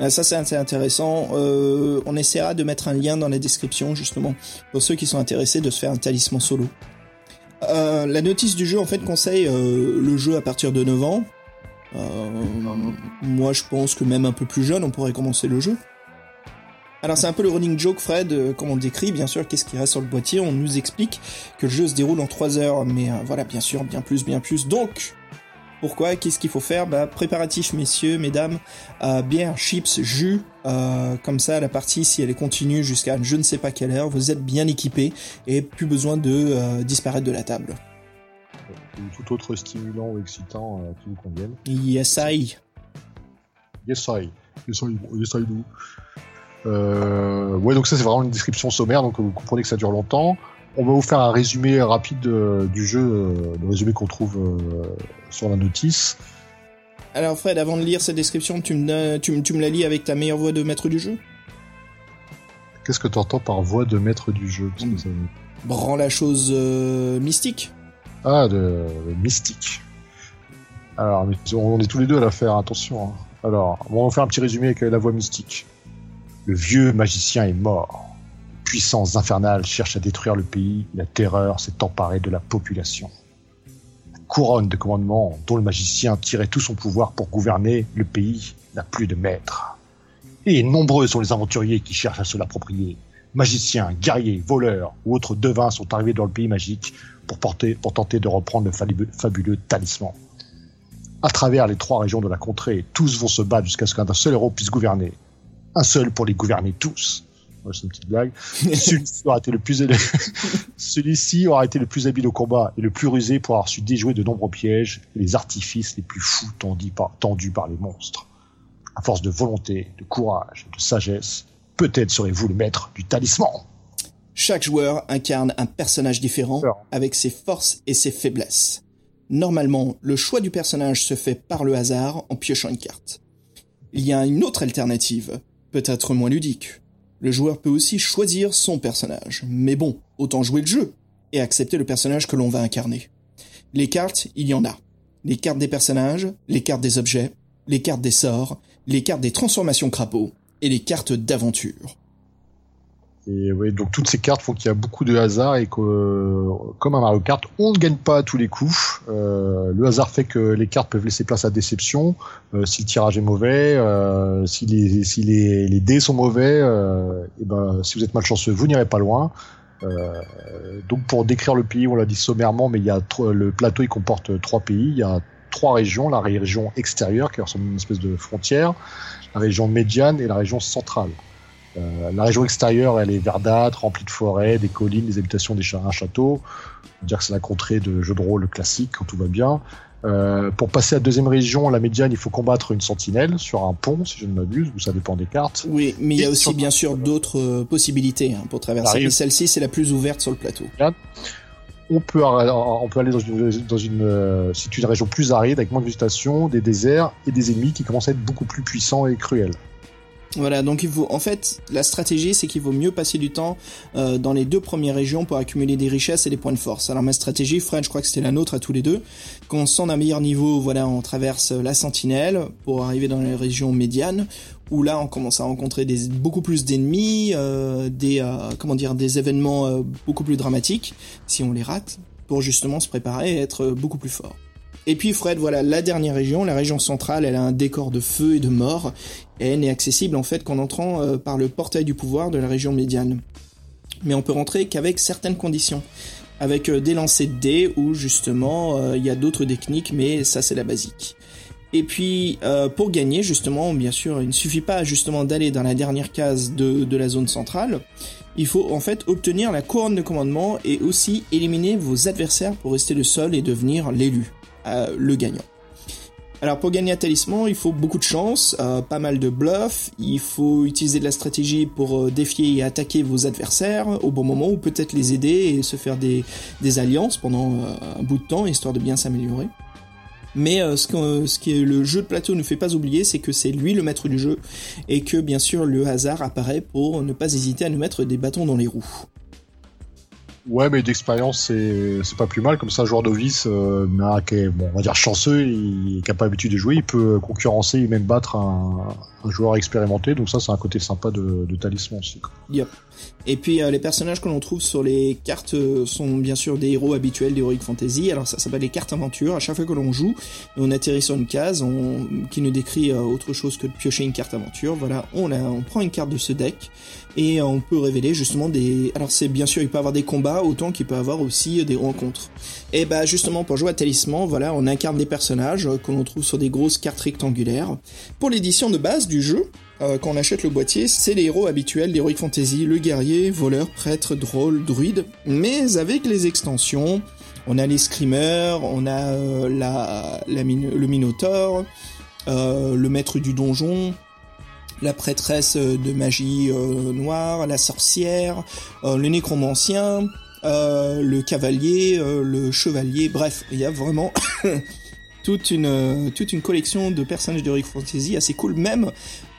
Euh, ça c'est intéressant. Euh, on essaiera de mettre un lien dans la description justement pour ceux qui sont intéressés de se faire un talisman solo. Euh, la notice du jeu en fait conseille le jeu à partir de 9 ans. moi je pense que même un peu plus jeune on pourrait commencer le jeu. Alors c'est un peu le running joke Fred, comme on décrit, bien sûr, qu'est-ce qui reste sur le boîtier, on nous explique que le jeu se déroule en 3 heures, mais voilà, bien sûr, bien plus, bien plus. Donc, pourquoi? Qu'est-ce qu'il faut faire? Bah, Préparatifs, messieurs, mesdames, euh, bière, chips, jus. Euh, comme ça, la partie, si elle est continue jusqu'à je ne sais pas quelle heure, vous êtes bien équipés et plus besoin de euh, disparaître de la table. tout autre stimulant ou excitant qui vous convienne. Yes, I. Yes, I. Yes, I, yes, I do. ouais, donc ça, c'est vraiment une description sommaire, donc vous comprenez que ça dure longtemps. On va vous faire un résumé rapide du jeu, le résumé qu'on trouve sur la notice. Alors Fred, avant de lire cette description, tu me, tu, me la lis avec ta meilleure voix de maître du jeu? Qu'est-ce que tu entends par voix de maître du jeu Brand la chose euh, mystique. Ah, de, mystique. Alors, on est tous les deux à la faire, attention. Hein. Alors, on va faire un petit résumé avec la voix mystique. Le vieux magicien est mort. Puissance infernale cherche à détruire le pays. La terreur s'est emparée de la population couronne de commandement dont le magicien tirait tout son pouvoir pour gouverner le pays n'a plus de maître. Et nombreux sont les aventuriers qui cherchent à se l'approprier. Magiciens, guerriers, voleurs ou autres devins sont arrivés dans le pays magique pour, pour tenter de reprendre le fabuleux talisman. À travers les trois régions de la contrée, tous vont se battre jusqu'à ce qu'un seul héros puisse gouverner. Un seul pour les gouverner tous c'est une petite blague. Celui-ci aura été le plus Celui-ci aura été le plus habile au combat et le plus rusé pour avoir su déjouer de nombreux pièges et les artifices les plus fous tendus par, tendus par les monstres. À force de volonté, de courage et de sagesse, peut-être serez-vous le maître du talisman. Chaque joueur incarne un personnage différent avec ses forces et ses faiblesses. Normalement, le choix du personnage se fait par le hasard en piochant une carte. Il y a une autre alternative, peut-être moins ludique, le joueur peut aussi choisir son personnage. Mais bon, autant jouer le jeu et accepter le personnage que l'on va incarner. Les cartes, il y en a. Les cartes des personnages, les cartes des objets, les cartes des sorts, les cartes des transformations crapauds et les cartes d'aventure. Et oui, donc toutes ces cartes font qu'il y a beaucoup de hasard et que, comme un Mario Kart, on ne gagne pas à tous les coups. Euh, le hasard fait que les cartes peuvent laisser place à déception. Euh, si le tirage est mauvais, euh, si, les, si les, les dés sont mauvais, euh, et ben, si vous êtes malchanceux, vous n'irez pas loin. Euh, donc pour décrire le pays, on l'a dit sommairement, mais il y a le plateau il comporte trois pays. Il y a trois régions, la région extérieure qui ressemble à une espèce de frontière, la région médiane et la région centrale. Euh, la région extérieure, elle est verdâtre, remplie de forêts, des collines, des habitations, des un château. On dire que c'est la contrée de jeux de rôle classique quand tout va bien. Euh, pour passer à la deuxième région, la médiane, il faut combattre une sentinelle sur un pont, si je ne m'abuse, ou ça dépend des cartes. Oui, mais il y a aussi bien sûr d'autres euh, possibilités hein, pour traverser. Mais celle-ci, c'est la plus ouverte sur le plateau. On peut, on peut aller dans une, dans une, une région plus aride, avec moins de végétation, des déserts et des ennemis qui commencent à être beaucoup plus puissants et cruels. Voilà, donc il faut, en fait, la stratégie, c'est qu'il vaut mieux passer du temps euh, dans les deux premières régions pour accumuler des richesses et des points de force. Alors ma stratégie, Fred, je crois que c'était la nôtre à tous les deux. Quand on sent d'un meilleur niveau, voilà, on traverse la Sentinelle pour arriver dans les régions médianes, où là, on commence à rencontrer des, beaucoup plus d'ennemis, euh, des, euh, comment dire, des événements euh, beaucoup plus dramatiques, si on les rate, pour justement se préparer et être beaucoup plus fort. Et puis Fred, voilà, la dernière région, la région centrale, elle a un décor de feu et de mort, et elle n'est accessible en fait qu'en entrant euh, par le portail du pouvoir de la région médiane. Mais on peut rentrer qu'avec certaines conditions. Avec euh, des lancers de dés, où justement euh, il y a d'autres techniques, mais ça c'est la basique. Et puis pour gagner justement, bien sûr, il ne suffit pas justement d'aller dans la dernière case de, de la zone centrale. Il faut en fait obtenir la couronne de commandement et aussi éliminer vos adversaires pour rester le seul et devenir l'élu. Euh, le gagnant. Alors pour gagner un talisman, il faut beaucoup de chance, euh, pas mal de bluff, il faut utiliser de la stratégie pour euh, défier et attaquer vos adversaires au bon moment ou peut-être les aider et se faire des, alliances pendant un bout de temps histoire de bien s'améliorer. Mais ce, que, ce que le jeu de plateau ne fait pas oublier, c'est que c'est lui le maître du jeu et que bien sûr le hasard apparaît pour ne pas hésiter à nous mettre des bâtons dans les roues. Ouais, mais d'expérience, c'est, pas plus mal. Comme ça, un joueur novice, euh, bon, on va dire chanceux, il, qui a pas l'habitude de jouer, il peut concurrencer et même battre un, un joueur expérimenté. Donc ça, c'est un côté sympa de, talisman aussi. Yep. Et puis euh, les personnages que l'on trouve sur les cartes euh, sont bien sûr des héros habituels d'Heroic Fantasy. Alors ça s'appelle les cartes aventure. À chaque fois que l'on joue, on atterrit sur une case qui nous décrit euh, autre chose que de piocher une carte aventure. Voilà, on, on prend une carte de ce deck et on peut révéler justement des... Alors c'est bien sûr, il peut avoir des combats autant qu'il peut avoir aussi des rencontres. Et bah justement pour jouer à Talisman, voilà, on incarne des personnages que l'on trouve sur des grosses cartes rectangulaires. Pour l'édition de base du jeu, euh, quand on achète le boîtier, c'est les héros habituels d'Heroic Fantasy, le guerrier, voleur, prêtre, drôle, druide, mais avec les extensions, on a les screamers, on a euh, la, le minotaure, euh, le maître du donjon, la prêtresse de magie noire, la sorcière, le nécromancien, le cavalier, le chevalier, bref, il y a vraiment toute une toute une collection de personnages d'Heroic Fantasy assez cool même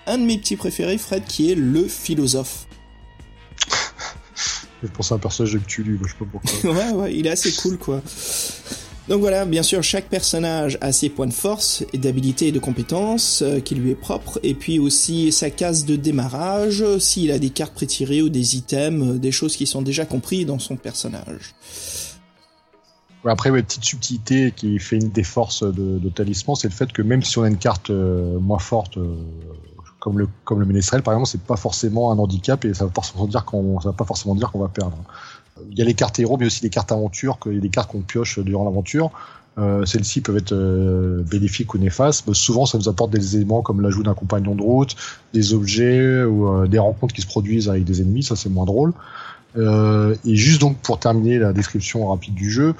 un de mes petits préférés, Fred, qui est le philosophe. Je pense à un personnage de Cthulhu, je sais pas pourquoi. ouais, ouais, il est assez cool, quoi. Donc voilà, bien sûr, chaque personnage a ses points de force et d'habilité et de compétences euh, qui lui est propre, et puis aussi sa case de démarrage, s'il a des cartes prétirées ou des items, euh, des choses qui sont déjà compris dans son personnage. Après, une petite subtilité qui fait une des forces de, talisman, c'est le fait que même si on a une carte euh, moins forte, comme le comme le ménestrel par exemple, c'est pas forcément un handicap et ça va forcément dire qu'on ça va pas forcément dire qu'on va perdre. Il y a les cartes héros, mais aussi les cartes aventure, il y a des cartes qu'on pioche durant l'aventure. Euh, Celles-ci peuvent être euh, bénéfiques ou néfastes. souvent, ça nous apporte des éléments comme l'ajout d'un compagnon de route, des objets ou euh, des rencontres qui se produisent avec des ennemis. Ça, c'est moins drôle. Euh, et juste donc pour terminer la description rapide du jeu,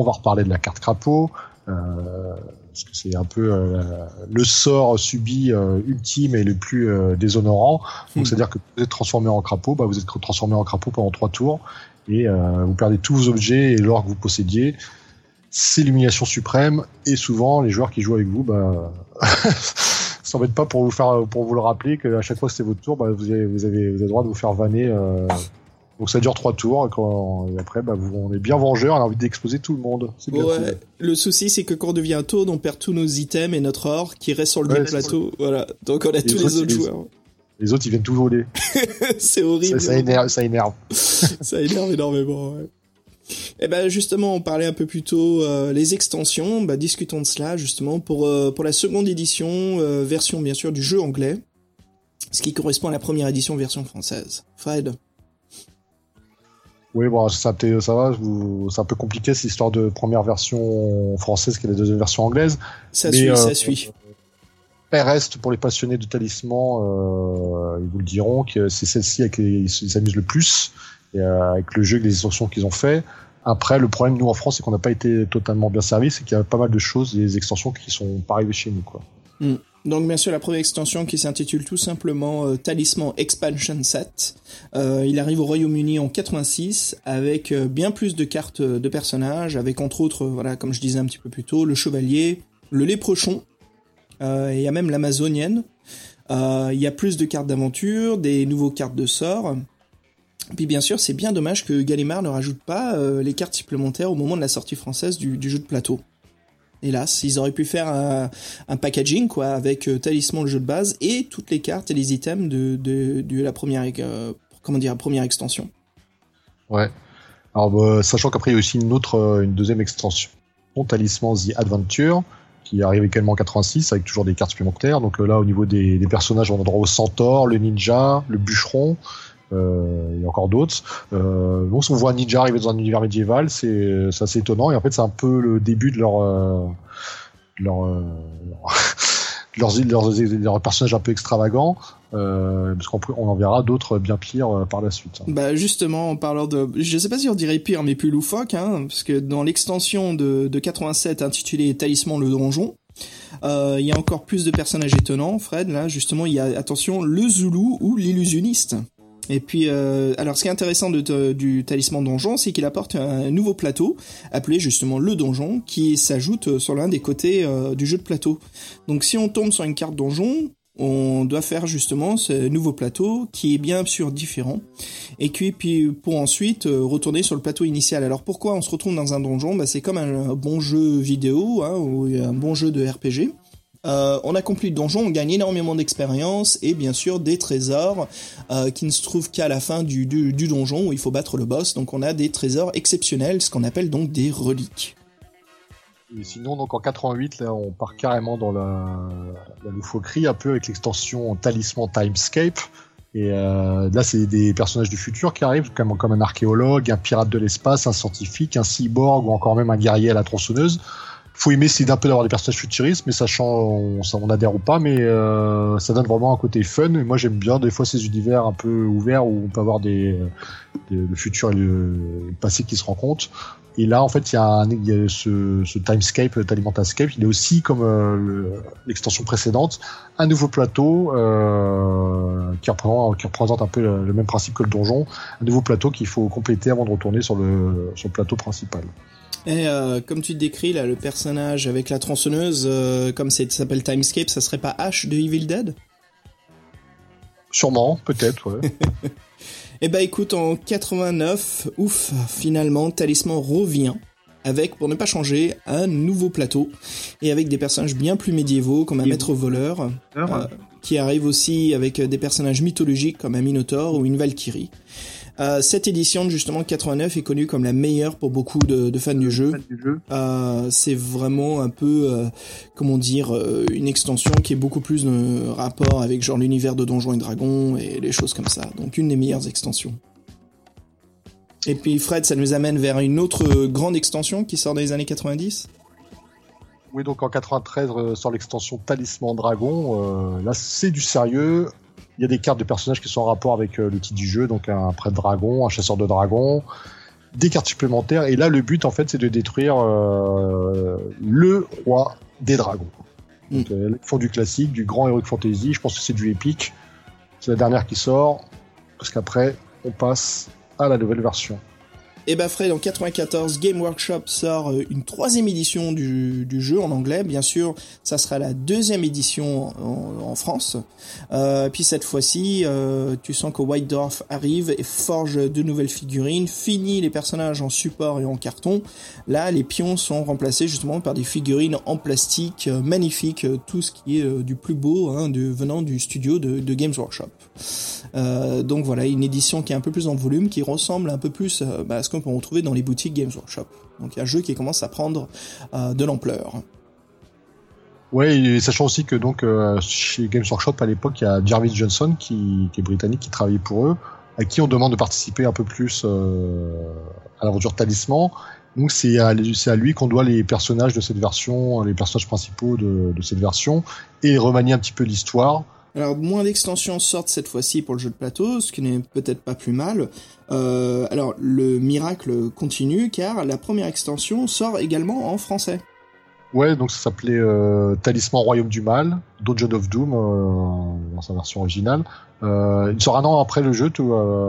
on va reparler de la carte crapaud. Euh, parce que c'est un peu euh, le sort subi euh, ultime et le plus euh, déshonorant. Donc, hmm. c'est-à-dire que vous êtes transformé en crapaud, bah, vous êtes transformé en crapaud pendant trois tours et vous perdez tous vos objets et l'or que vous possédiez. C'est l'humiliation suprême et souvent les joueurs qui jouent avec vous, bah, s'embêtent pas pour vous faire, pour vous le rappeler qu'à chaque fois que c'est votre tour, bah, vous avez, vous avez, vous avez le droit de vous faire vanner donc ça dure trois tours et, après bah, on est bien vengeur, on a envie d'exploser tout le monde. ouais. Le souci c'est que quand on devient tour, on perd tous nos items et notre or qui reste sur le plateau. Voilà. Donc on a tous les autres joueurs. Les autres ils viennent tout voler. c'est horrible. Ça, énerve. Ça énerve, ça énerve énormément. Ouais. Et eh ben justement, on parlait un peu plus tôt euh, les extensions. Bah, discutons de cela justement pour euh, pour la seconde édition, euh, version bien sûr du jeu anglais, ce qui correspond à la première édition version française. Fred. Oui, bon, ça, ça va, c'est un peu compliqué cette histoire de première version française qui est la deuxième version anglaise. Ça suit, ça euh, suit. Elle reste pour les passionnés de talisman, euh, ils vous le diront que c'est celle-ci avec ils s'amusent le plus et, euh, avec le jeu et les extensions qu'ils ont fait. Après, le problème nous en France, c'est qu'on n'a pas été totalement bien servi, c'est qu'il y a pas mal de choses, des extensions qui sont pas arrivées chez nous, quoi. Mm. Donc bien sûr la première extension qui s'intitule tout simplement euh, Talisman Expansion Set. Euh, il arrive au Royaume-Uni en 86 avec euh, bien plus de cartes de personnages, avec entre autres, voilà, comme je disais un petit peu plus tôt, le chevalier, le léprochon, et il y a même l'amazonienne. Il y a plus de cartes d'aventure, des nouveaux cartes de sort. Puis bien sûr, c'est bien dommage que Gallimard ne rajoute pas les cartes supplémentaires au moment de la sortie française du, jeu de plateau. Hélas, ils auraient pu faire un, packaging quoi avec talisman le jeu de base et toutes les cartes et les items de, de, la première comment dire première extension. Ouais. Alors, bah, sachant qu'après, il y a aussi une autre, euh, une deuxième extension, Talisman The Adventure, qui arrive également en 86, avec toujours des cartes supplémentaires. Donc euh, là, au niveau des, personnages, on a droit au centaure, le ninja, le bûcheron, euh, et encore d'autres. Euh, donc, on voit ninja arriver dans un univers médiéval, c'est assez étonnant. Et en fait, c'est un peu le début de leur, leur, leur leurs, leurs, leurs, personnages un peu extravagants, euh, parce qu'on on en verra d'autres bien pires euh, par la suite. Hein. Bah justement, en parlant de, je sais pas si on dirait pire, mais plus loufoque, hein, parce que dans l'extension de, de 87 intitulée Talisman le donjon, euh, il y a encore plus de personnages étonnants, Fred. Là, justement, il y a attention le Zoulou ou l'illusionniste. Et puis, euh, alors ce qui est intéressant du talisman donjon, c'est qu'il apporte un nouveau plateau, appelé justement le donjon, qui s'ajoute sur l'un des côtés euh, du jeu de plateau. Donc si on tombe sur une carte donjon, on doit faire justement ce nouveau plateau qui est bien sûr différent et puis, pour ensuite euh, retourner sur le plateau initial. Alors pourquoi on se retrouve dans un donjon? Bah, C'est comme un, bon jeu vidéo hein, ou un bon jeu de RPG. Euh, on accomplit le donjon, on gagne énormément d'expérience et bien sûr des trésors euh, qui ne se trouvent qu'à la fin du, donjon où il faut battre le boss. Donc on a des trésors exceptionnels, ce qu'on appelle donc des reliques. Sinon, donc en 88, là, on part carrément dans la, loufoquerie, un peu avec l'extension Talisman Timescape. Et euh, là, c'est des personnages du futur qui arrivent, comme un archéologue, un pirate de l'espace, un scientifique, un cyborg ou encore même un guerrier à la tronçonneuse faut aimer c'est d'un peu d'avoir des personnages futuristes, mais sachant on, on adhère ou pas, mais euh, ça donne vraiment un côté fun. Et moi j'aime bien des fois ces univers un peu ouverts où on peut avoir des, le futur et le, passé qui se rencontrent. Et là en fait il y a, un, y a ce, ce Timescape, Talimentascape, il est aussi comme euh, l'extension précédente, un nouveau plateau euh, qui, représente, un peu le, le, même principe que le donjon, un nouveau plateau qu'il faut compléter avant de retourner sur le, sur le plateau principal. Et euh, comme tu décris là, le personnage avec la tronçonneuse, euh, comme ça s'appelle Timescape, ça serait pas Ash de Evil Dead? Sûrement, peut-être, ouais. Eh ben écoute, en 89, ouf, finalement, Talisman revient avec, pour ne pas changer, un nouveau plateau et avec des personnages bien plus médiévaux comme un maître voleur, euh, qui arrive aussi avec des personnages mythologiques comme un Minotaur ou une Valkyrie. Euh, cette édition de justement 89 est connue comme la meilleure pour beaucoup de, fans du jeu. Euh, c'est vraiment un peu, euh, comment dire, une extension qui est beaucoup plus de rapport avec genre l'univers de Donjons et Dragons et les choses comme ça. Donc une des meilleures extensions. Et puis Fred, ça nous amène vers une autre grande extension qui sort dans les années 90. Oui, donc en 93 sort l'extension Talisman Dragon. là, c'est du sérieux. Il y a des cartes de personnages qui sont en rapport avec euh, le titre du jeu, donc un prêtre dragon, un chasseur de dragons, des cartes supplémentaires. Et là, le but, en fait, c'est de détruire euh, le roi des dragons. Donc, euh, ils font du classique, du grand heroic fantasy. Je pense que c'est du épique. C'est la dernière qui sort, parce qu'après, on passe à la nouvelle version. Et bah Fred, en 94, Game Workshop sort euh, une troisième édition du, jeu en anglais. Bien sûr, ça sera la deuxième édition en, France. Euh, puis cette fois-ci, euh, tu sens que White Dwarf arrive et forge de nouvelles figurines, finit les personnages en support et en carton. Là, les pions sont remplacés justement par des figurines en plastique magnifiques, tout ce qui est du plus beau hein, venant du studio de, de Games Workshop. donc voilà, une édition qui est un peu plus en volume, qui ressemble un peu plus bah, à ce qu'on peut retrouver dans les boutiques Games Workshop. Donc il y a un jeu qui commence à prendre euh, de l'ampleur. Oui, sachant aussi que donc euh, chez Games Workshop à l'époque, il y a Jarvis Johnson qui, est britannique, qui travaillait pour eux, à qui on demande de participer un peu plus euh, à l'aventure Talisman. Donc c'est à, lui qu'on doit les personnages de cette version, les personnages principaux de, de cette version, et remanier un petit peu l'histoire alors moins d'extensions sortent cette fois-ci pour le jeu de plateau, ce qui n'est peut-être pas plus mal. Euh, alors le miracle continue car la première extension sort également en français. Ouais, donc ça s'appelait euh, Talisman Royaume du Mal, Dungeon of Doom euh, dans sa version originale. il sort un an après le jeu,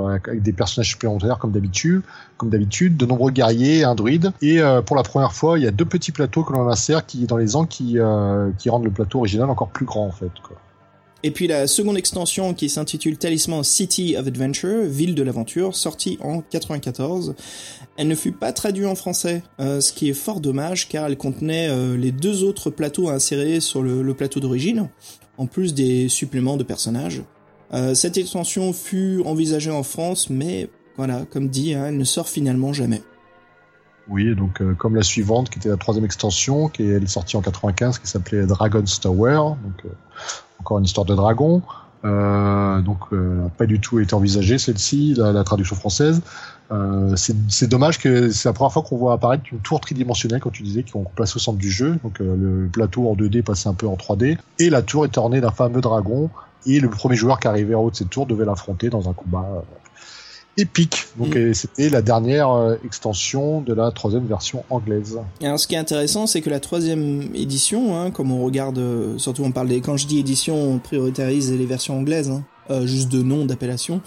avec des personnages supplémentaires comme d'habitude, comme d'habitude, de nombreux guerriers, un druide. Et pour la première fois, il y a deux petits plateaux que l'on insère qui dans les ans qui rendent le plateau original encore plus grand en fait. Et puis la seconde extension qui s'intitule Talisman City of Adventure, Ville de l'aventure, sortie en 94. Elle ne fut pas traduite en français, euh, ce qui est fort dommage car elle contenait euh, les deux autres plateaux insérés sur le, plateau d'origine, en plus des suppléments de personnages. Euh, cette extension fut envisagée en France, mais voilà, comme dit, hein, elle ne sort finalement jamais. Oui, donc comme la suivante, qui était la troisième extension, qui est, sortie en 95, qui s'appelait Dragon's Tower, donc encore une histoire de dragon. Euh, donc euh, pas du tout été envisagée celle-ci, la, traduction française. Euh, c'est dommage que c'est la première fois qu'on voit apparaître une tour tridimensionnelle, comme tu disais, qu'on place au centre du jeu. Donc euh, le plateau en 2D passait un peu en 3D, et la tour est ornée d'un fameux dragon. Et le premier joueur qui arrivait en haut de cette tour devait l'affronter dans un combat euh, épique. Donc mm. c'était la dernière euh, extension de la troisième version anglaise. alors ce qui est intéressant, c'est que la troisième édition, hein, comme on regarde, surtout on parle des, quand je dis édition, on prioritarise les versions anglaises. Hein. Euh, juste de nom d'appellation,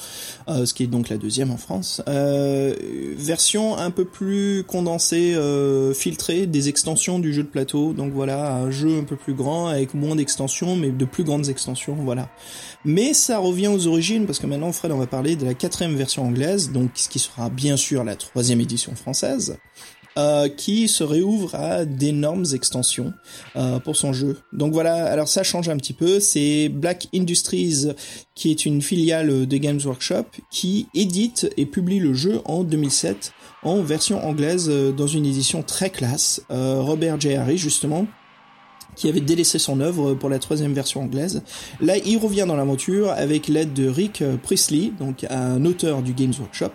euh, ce qui est donc la deuxième en France. Euh, version un peu plus condensée, euh, filtrée des extensions du jeu de plateau. Donc voilà, un jeu un peu plus grand avec moins d'extensions, mais de plus grandes extensions. Voilà. Mais ça revient aux origines parce que maintenant, Fred, on va parler de la quatrième version anglaise, donc ce qui sera bien sûr la troisième édition française. Euh, qui se réouvre à d'énormes extensions euh, pour son jeu. Donc voilà, alors ça change un petit peu. C'est Black Industries, qui est une filiale de Games Workshop, qui édite et publie le jeu en 2007 en version anglaise euh, dans une édition très classe. Robert J. Harris, justement, qui avait délaissé son œuvre pour la troisième version anglaise. Là, il revient dans l'aventure avec l'aide de Rick Priestley, donc un auteur du Games Workshop,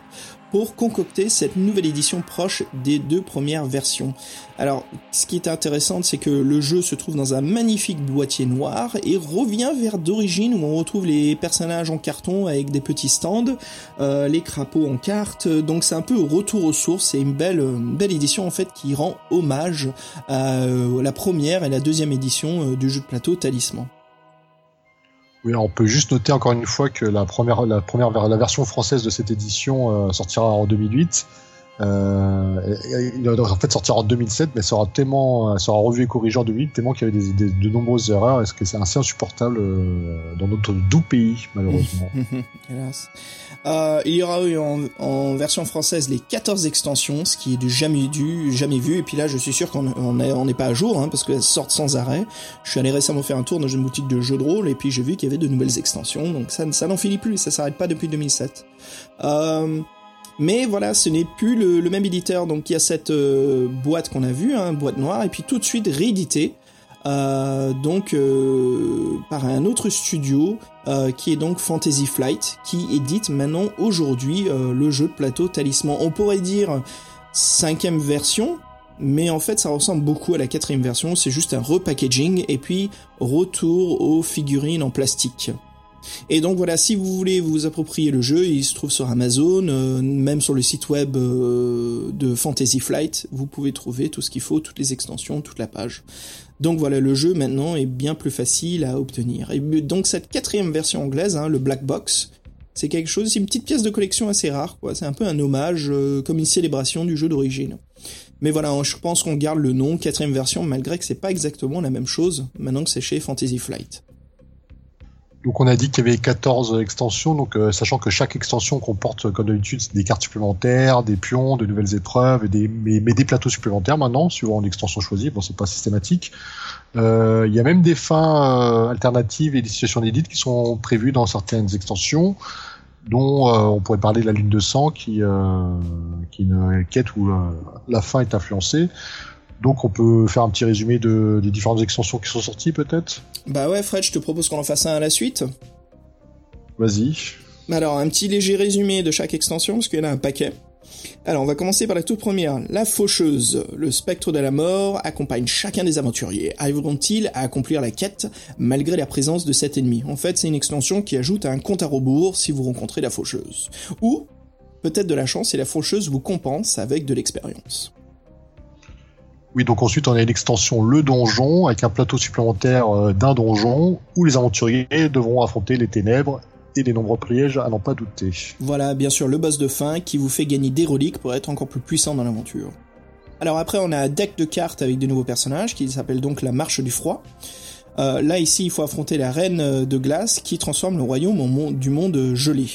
pour concocter cette nouvelle édition proche des deux premières versions. Alors, ce qui est intéressant, c'est que le jeu se trouve dans un magnifique boîtier noir et revient vers d'origine où on retrouve les personnages en carton avec des petits stands, euh, les crapauds en cartes. Donc c'est un peu retour aux sources. C'est une belle, belle édition en fait qui rend hommage à euh, la première et la deuxième édition euh, du jeu de plateau Talisman. Oui, on peut juste noter encore une fois que la première, la première, la version française de cette édition euh, sortira en 2008 euh, il en fait sortir en 2007, mais sera tellement, sera revu et corrigé en 2008, tellement qu'il y avait des, de nombreuses erreurs. Est-ce que c'est assez insupportable euh, dans notre doux pays, malheureusement? Hélas. Euh, il y aura eu en, version française les 14 extensions, ce qui est du jamais dû, jamais vu. Et puis là, je suis sûr qu'on n'est on pas à jour, hein, parce qu'elles sortent sans arrêt. Je suis allé récemment faire un tour dans une boutique de jeux de rôle, et puis j'ai vu qu'il y avait de nouvelles extensions. Donc ça, ça n'en finit plus, ça s'arrête pas depuis 2007. Euh, mais voilà, ce n'est plus le, même éditeur, donc il y a cette euh, boîte qu'on a vue, hein, boîte noire, et puis tout de suite réédité, euh, donc euh, par un autre studio qui est donc Fantasy Flight, qui édite maintenant aujourd'hui le jeu de plateau Talisman. On pourrait dire cinquième version, mais en fait ça ressemble beaucoup à la quatrième version, c'est juste un repackaging et puis retour aux figurines en plastique. Et donc voilà, si vous voulez vous approprier le jeu, il se trouve sur Amazon, euh, même sur le site web euh, de Fantasy Flight, vous pouvez trouver tout ce qu'il faut, toutes les extensions, toute la page. Donc voilà, le jeu maintenant est bien plus facile à obtenir. Et donc cette quatrième version anglaise, hein, le Black Box, c'est quelque chose, c'est une petite pièce de collection assez rare, quoi. C'est un peu un hommage, euh, comme une célébration du jeu d'origine. Mais voilà, je pense qu'on garde le nom quatrième version, malgré que c'est pas exactement la même chose, maintenant que c'est chez Fantasy Flight. Donc on a dit qu'il y avait 14 extensions, donc euh, sachant que chaque extension comporte comme d'habitude des cartes supplémentaires, des pions, de nouvelles épreuves, et des, mais, des plateaux supplémentaires maintenant, suivant l'extension choisie. Bon, c'est pas systématique. Euh, il y a même des fins euh, alternatives et des situations d'édite qui sont prévues dans certaines extensions, dont on pourrait parler de la lune de sang, qui, qui est une quête où la fin est influencée. Donc on peut faire un petit résumé de, des différentes extensions qui sont sorties peut-être? Bah ouais Fred, je te propose qu'on en fasse un à la suite. Vas-y. Alors un petit léger résumé de chaque extension, parce qu'il y en a un paquet. Alors on va commencer par la toute première, la faucheuse. Le spectre de la mort accompagne chacun des aventuriers. Arriveront-ils à accomplir la quête malgré la présence de cet ennemi? En fait c'est une extension qui ajoute un compte à rebours si vous rencontrez la faucheuse. Ou peut-être de la chance et la faucheuse vous compense avec de l'expérience. Oui, donc ensuite on a une extension Le Donjon avec un plateau supplémentaire euh, d'un donjon où les aventuriers devront affronter les ténèbres et les nombreux pièges à n'en pas douter. Voilà, bien sûr, le boss de fin qui vous fait gagner des reliques pour être encore plus puissant dans l'aventure. Alors après, on a un deck de cartes avec de nouveaux personnages qui s'appelle donc la Marche du Froid. là ici, il faut affronter la reine de glace qui transforme le royaume en monde, du monde gelé.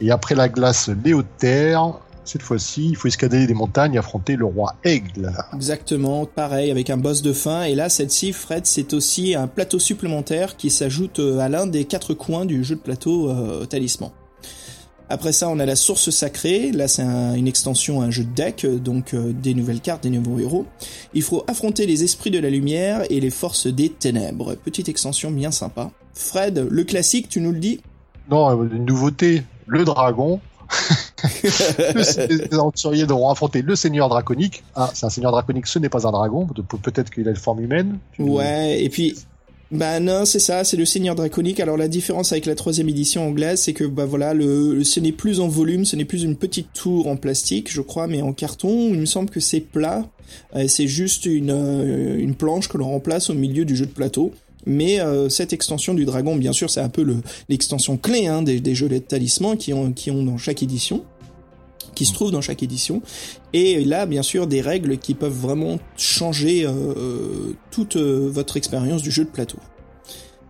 Et après la glace Léotère, cette fois-ci, il faut escalader des montagnes et affronter le roi Aigle. Exactement, pareil, avec un boss de fin. Et là, cette-ci, Fred, c'est aussi un plateau supplémentaire qui s'ajoute euh, à l'un des quatre coins du jeu de plateau euh, Talisman. Après ça, on a la source sacrée. Là, c'est une extension, un jeu de deck, euh, donc des nouvelles cartes, des nouveaux héros. Il faut affronter les esprits de la lumière et les forces des ténèbres. Petite extension bien sympa. Fred, le classique, tu nous le dis? Non, une nouveauté, le dragon. les aventuriers devront affronter le seigneur draconique. Ah, c'est un seigneur draconique, ce n'est pas un dragon. Peut-être qu'il a une forme humaine. Ouais, et puis bah non, c'est ça, c'est le Seigneur draconique. Alors la différence avec la troisième édition anglaise, c'est que bah voilà, le, ce n'est plus en volume, ce n'est plus une petite tour en plastique, je crois, mais en carton. Il me semble que c'est plat. c'est juste une, euh, une planche que l'on remplace au milieu du jeu de plateau. Mais euh, cette extension du dragon, bien sûr, c'est un peu l'extension clé hein, des, des, de talismans qui ont, qui ont dans chaque édition qui se trouve dans chaque édition. Et là, bien sûr, des règles qui peuvent vraiment changer euh, toute euh, votre expérience du jeu de plateau.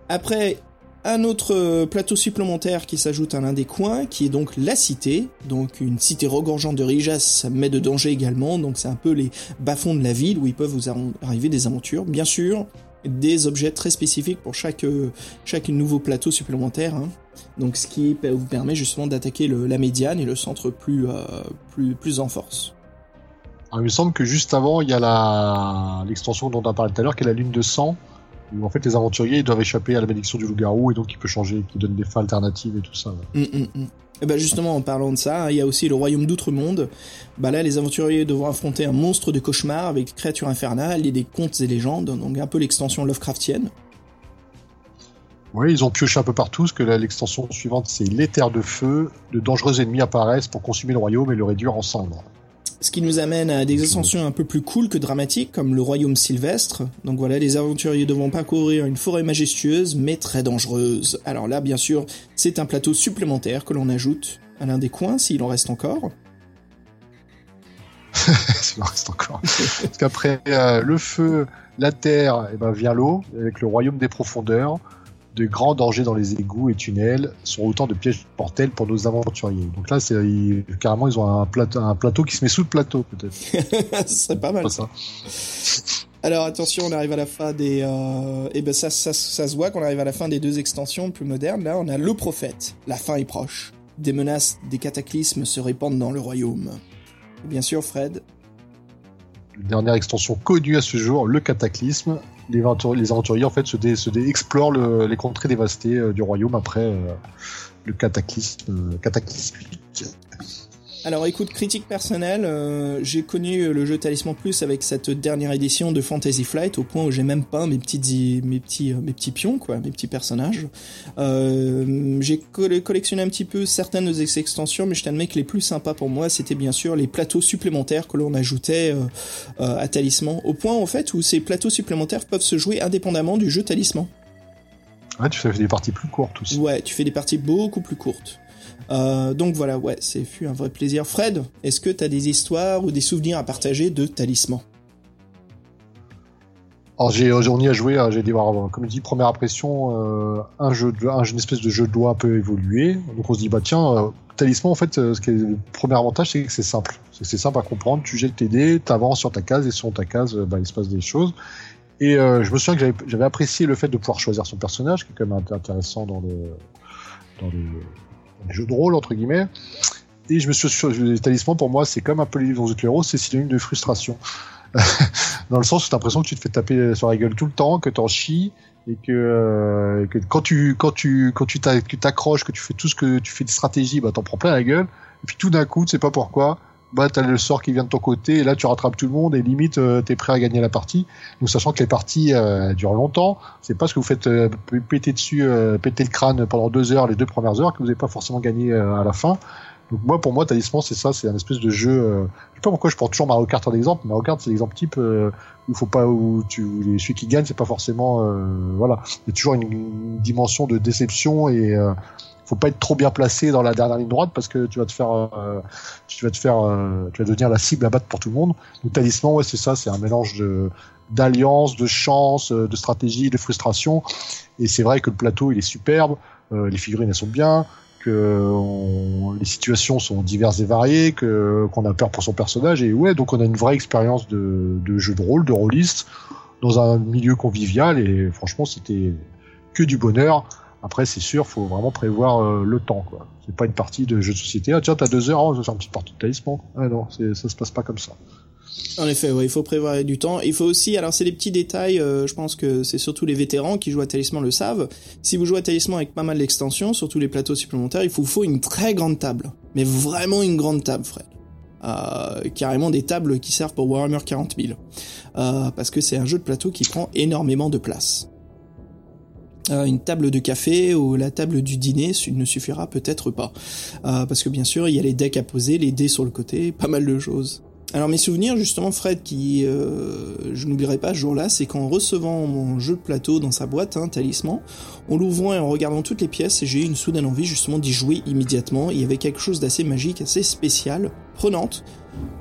Après, un autre plateau supplémentaire qui s'ajoute à l'un des coins, qui est donc la cité, donc une cité regorgeante de richesses, mais de danger également, donc c'est un peu les bas-fonds de la ville où ils peuvent vous arriver des aventures. Bien sûr, des objets très spécifiques pour chaque, chaque nouveau plateau supplémentaire. Hein. Donc ce qui vous permet justement d'attaquer la médiane et le centre plus, euh, plus, plus en force. il me semble que juste avant, il y a l'extension dont on a parlé tout à l'heure, qui est la lune de sang, où en fait les aventuriers doivent échapper à la malédiction du loup-garou et donc il peut changer, qui donne des fins alternatives et tout ça. Hum, hum, hum. Et bah justement, en parlant de ça, il y a aussi le royaume d'outre-monde. Bah là, les aventuriers devront affronter un monstre de cauchemar avec créatures infernales et des contes et légendes, donc un peu l'extension Lovecraftienne. Oui, ils ont pioché un peu partout, parce que l'extension suivante, c'est l'éther de feu. De dangereux ennemis apparaissent pour consumer le royaume et le réduire en cendres. Ce qui nous amène à des extensions un peu plus cool que dramatiques, comme le royaume sylvestre. Donc voilà, les aventuriers devront parcourir une forêt majestueuse, mais très dangereuse. Alors là, bien sûr, c'est un plateau supplémentaire que l'on ajoute à l'un des coins, s'il en reste encore. s'il en reste encore. Parce qu'après euh, le feu, la terre, eh ben, vient l'eau, avec le royaume des profondeurs de grands dangers dans les égouts et tunnels sont autant de pièges mortels pour nos aventuriers. Donc là, c'est carrément ils ont un plateau, un plateau qui se met sous le plateau peut-être. Ce serait pas mal. ça. Alors attention, on arrive à la fin des. et euh, eh ben ça, ça, ça se voit qu'on arrive à la fin des deux extensions plus modernes. Là, on a le prophète. La fin est proche. Des menaces, des cataclysmes se répandent dans le royaume. bien sûr, Fred. Dernière extension connue à ce jour, le cataclysme les, aventuriers en fait se, explorent les contrées dévastées euh, du royaume après euh, le cataclysme, euh, cataclysmique. Alors écoute, critique personnelle, euh, j'ai connu le jeu Talisman Plus avec cette dernière édition de Fantasy Flight au point où j'ai même pas mes petits mes petits mes petits pions quoi, mes petits personnages. Euh, j'ai collectionné un petit peu certaines de ces extensions, mais je t'admets que les plus sympas pour moi, c'était bien sûr les plateaux supplémentaires que l'on ajoutait euh, à Talisman, au point en fait où ces plateaux supplémentaires peuvent se jouer indépendamment du jeu Talisman. Ouais, tu fais des parties plus courtes aussi. Ouais, tu fais des parties beaucoup plus courtes. Euh, donc voilà, ouais, c'est un vrai plaisir. Fred, est-ce que tu as des histoires ou des souvenirs à partager de Talisman? Alors j'ai, on y a joué, hein, j'ai dit voir, comme je dis, première impression, euh, un jeu, une espèce de jeu de loi un peu évolué. Donc on se dit bah tiens, euh, Talisman en fait, ce qui est le premier avantage c'est que c'est simple, c'est, simple à comprendre. Tu jettes tes dés, t'avances sur ta case et sur ta case, bah, il se passe des choses. Et je me souviens que j'avais, j'avais apprécié le fait de pouvoir choisir son personnage, qui est quand même intéressant dans le dans le jeu de rôle entre guillemets. Et je me suis sur les talismans pour moi c'est comme un peu les livres de c'est synonyme de frustration. dans le sens où t'as l'impression que tu te fais taper sur la gueule tout le temps, que t'en chies et que, euh, que, quand tu quand tu quand tu t'accroches, que tu fais tout ce que tu fais des stratégies, bah t'en prends plein la gueule. Et puis tout d'un coup, tu sais pas pourquoi, bah t'as le sort qui vient de ton côté et là tu rattrapes tout le monde et limite euh, t'es prêt à gagner la partie. Nous sachant que les parties euh, durent longtemps, c'est pas ce que vous faites euh, péter dessus, euh, péter le crâne pendant deux heures, les deux premières heures que vous n'avez pas forcément gagné à la fin. Donc moi pour moi Talisman c'est ça, c'est un espèce de jeu. je sais pas pourquoi je prends toujours Mario Kart en exemple. Mario Kart c'est l'exemple type où il faut pas où tu celui qui gagne c'est pas forcément voilà. Il y a toujours une, une, dimension de déception et faut pas être trop bien placé dans la dernière ligne droite parce que tu vas te faire, euh, tu vas te faire, euh, tu vas devenir la cible à battre pour tout le monde. Donc talisman, ouais, c'est ça, c'est un mélange de de chance, de stratégie, de frustration. Et c'est vrai que le plateau, il est superbe, les figurines elles sont bien, que les situations sont diverses et variées, que qu'on a peur pour son personnage et ouais, donc on a une vraie expérience de, de jeu de rôle, de rôliste dans un milieu convivial et franchement c'était que du bonheur. Après c'est sûr, faut vraiment prévoir euh, le temps quoi. C'est pas une partie de jeu de société. Ah tiens t'as deux heures, oh, je vais faire une petite partie de talisman. Ah non, ça se passe pas comme ça. En effet, il faut prévoir du temps. Il faut aussi, alors c'est des petits détails, euh, je pense que c'est surtout les vétérans qui jouent à Talisman le savent. Si vous jouez à Talisman avec pas mal d'extensions, surtout les plateaux supplémentaires, il vous faut une très grande table. Mais vraiment une grande table, Fred. Euh, carrément des tables qui servent pour Warhammer 40 000. Euh, parce que c'est un jeu de plateau qui prend énormément de place. Une table de café ou la table du dîner ne suffira peut-être pas. parce que bien sûr, il y a les decks à poser, les dés sur le côté, pas mal de choses. Alors mes souvenirs justement Fred qui euh, je n'oublierai pas ce jour-là c'est qu'en recevant mon jeu de plateau dans sa boîte hein, talisman en l'ouvrant et en regardant toutes les pièces j'ai eu une soudaine envie justement d'y jouer immédiatement il y avait quelque chose d'assez magique assez spécial prenante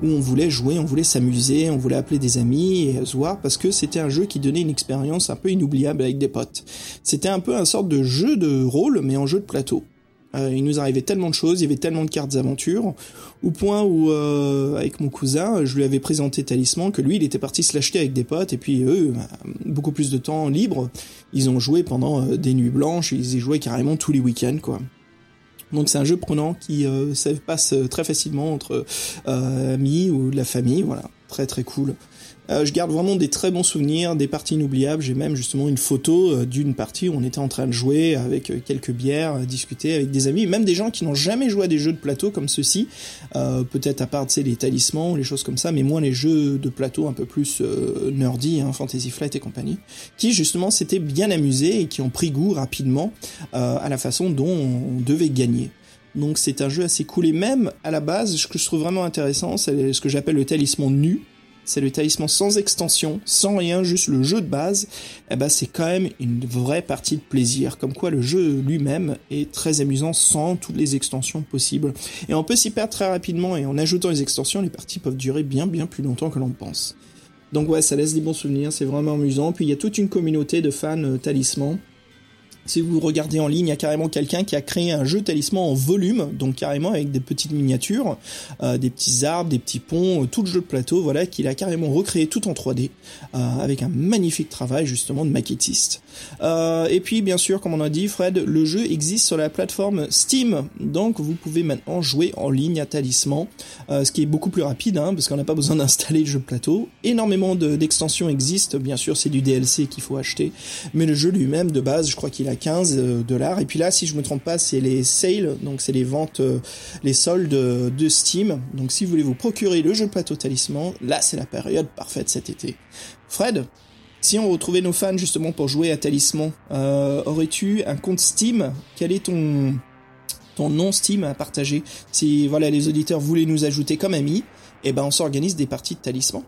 où on voulait jouer on voulait s'amuser on voulait appeler des amis et se voir parce que c'était un jeu qui donnait une expérience un peu inoubliable avec des potes c'était un peu un sorte de jeu de rôle mais en jeu de plateau euh, il nous arrivait tellement de choses, il y avait tellement de cartes d'aventure, au point où, euh, avec mon cousin, je lui avais présenté Talisman, que lui, il était parti se l'acheter avec des potes, et puis eux, bah, beaucoup plus de temps libre, ils ont joué pendant euh, des nuits blanches, ils y jouaient carrément tous les week-ends, quoi. Donc c'est un jeu prenant qui se passe très facilement entre amis ou de la famille, voilà, très très cool. Euh, je garde vraiment des très bons souvenirs, des parties inoubliables. J'ai même justement une photo euh, d'une partie où on était en train de jouer avec euh, quelques bières, discuter avec des amis, même des gens qui n'ont jamais joué à des jeux de plateau comme ceux-ci. Peut-être à part, tu sais, les talismans, les choses comme ça, mais moins les jeux de plateau un peu plus nerdy, hein, Fantasy Flight et compagnie, qui justement s'étaient bien amusés et qui ont pris goût rapidement à la façon dont on devait gagner. Donc c'est un jeu assez cool et même à la base, ce que je trouve vraiment intéressant, c'est ce que j'appelle le talisman nu c'est le talisman sans extension, sans rien, juste le jeu de base, eh ben c'est quand même une vraie partie de plaisir. Comme quoi le jeu lui-même est très amusant sans toutes les extensions possibles. Et on peut s'y perdre très rapidement et en ajoutant les extensions, les parties peuvent durer bien bien plus longtemps que l'on pense. Donc ouais, ça laisse des bons souvenirs, c'est vraiment amusant. Puis il y a toute une communauté de fans euh, talisman si vous regardez en ligne, il y a carrément quelqu'un qui a créé un jeu talisman en volume, donc carrément avec des petites miniatures, euh, des petits arbres, des petits ponts, euh, tout le jeu de plateau, voilà, qu'il a carrément recréé tout en 3D, euh, avec un magnifique travail justement de maquettiste. Et puis bien sûr, comme on a dit, Fred, le jeu existe sur la plateforme Steam, donc vous pouvez maintenant jouer en ligne à Talisman, ce qui est beaucoup plus rapide, hein, parce qu'on n'a pas besoin d'installer le jeu plateau. Énormément d'extensions existent, bien sûr c'est du DLC qu'il faut acheter, mais le jeu lui-même de base, je crois qu'il a 15 euh, dollars. Et puis là, si je me trompe pas, c'est les sales, donc c'est les ventes, euh, les soldes de Steam. Donc si vous voulez vous procurer le jeu plateau talisman, là c'est la période parfaite cet été. Fred, si on retrouvait nos fans justement pour jouer à Talisman, euh, aurais-tu un compte Steam? Quel est ton ton nom Steam à partager? Si voilà les auditeurs voulaient nous ajouter comme amis, eh ben on s'organise des parties de Talisman.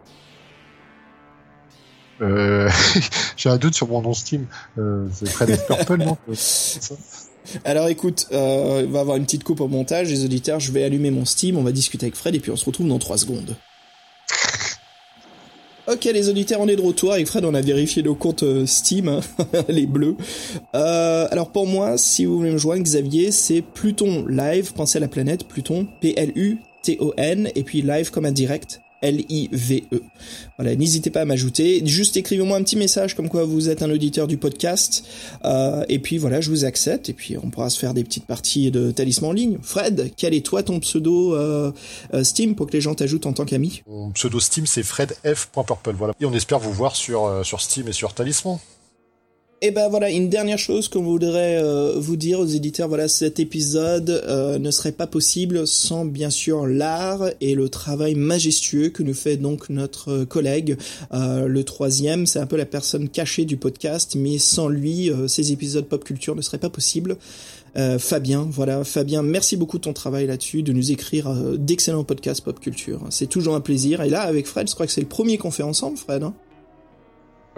Euh, j'ai un doute sur mon nom Steam. Euh, c'est Fred Purple, non? Alors écoute, euh, on va avoir une petite coupe au montage, les auditeurs, je vais allumer mon Steam, on va discuter avec Fred et puis on se retrouve dans 3 secondes. Ok les auditeurs, on est de retour avec Fred, on a vérifié nos comptes Steam, hein, les bleus. alors pour moi, si vous voulez me joindre, Xavier, c'est Pluton Live, pensez à la planète, Pluton, P-L-U-T-O-N, et puis live comme un direct, L-I-V-E. Voilà, n'hésitez pas à m'ajouter. Juste écrivez-moi un petit message comme quoi vous êtes un auditeur du podcast. Euh, et puis voilà, je vous accepte. Et puis on pourra se faire des petites parties de talisman en ligne. Fred, quel est toi ton pseudo euh, euh, Steam pour que les gens t'ajoutent en tant qu'ami? Mon pseudo Steam c'est fredf.purple. Voilà. Et on espère vous voir sur, sur Steam et sur Talisman. Et ben voilà, une dernière chose qu'on voudrait euh, vous dire aux éditeurs, voilà, cet épisode euh, ne serait pas possible sans bien sûr l'art et le travail majestueux que nous fait donc notre collègue. Euh, le troisième, c'est un peu la personne cachée du podcast, mais sans lui, ces épisodes pop culture ne seraient pas possibles. Fabien, voilà, Fabien, merci beaucoup de ton travail là-dessus, de nous écrire d'excellents podcasts pop culture. C'est toujours un plaisir. Et là, avec Fred, je crois que c'est le premier qu'on fait ensemble, Fred. Hein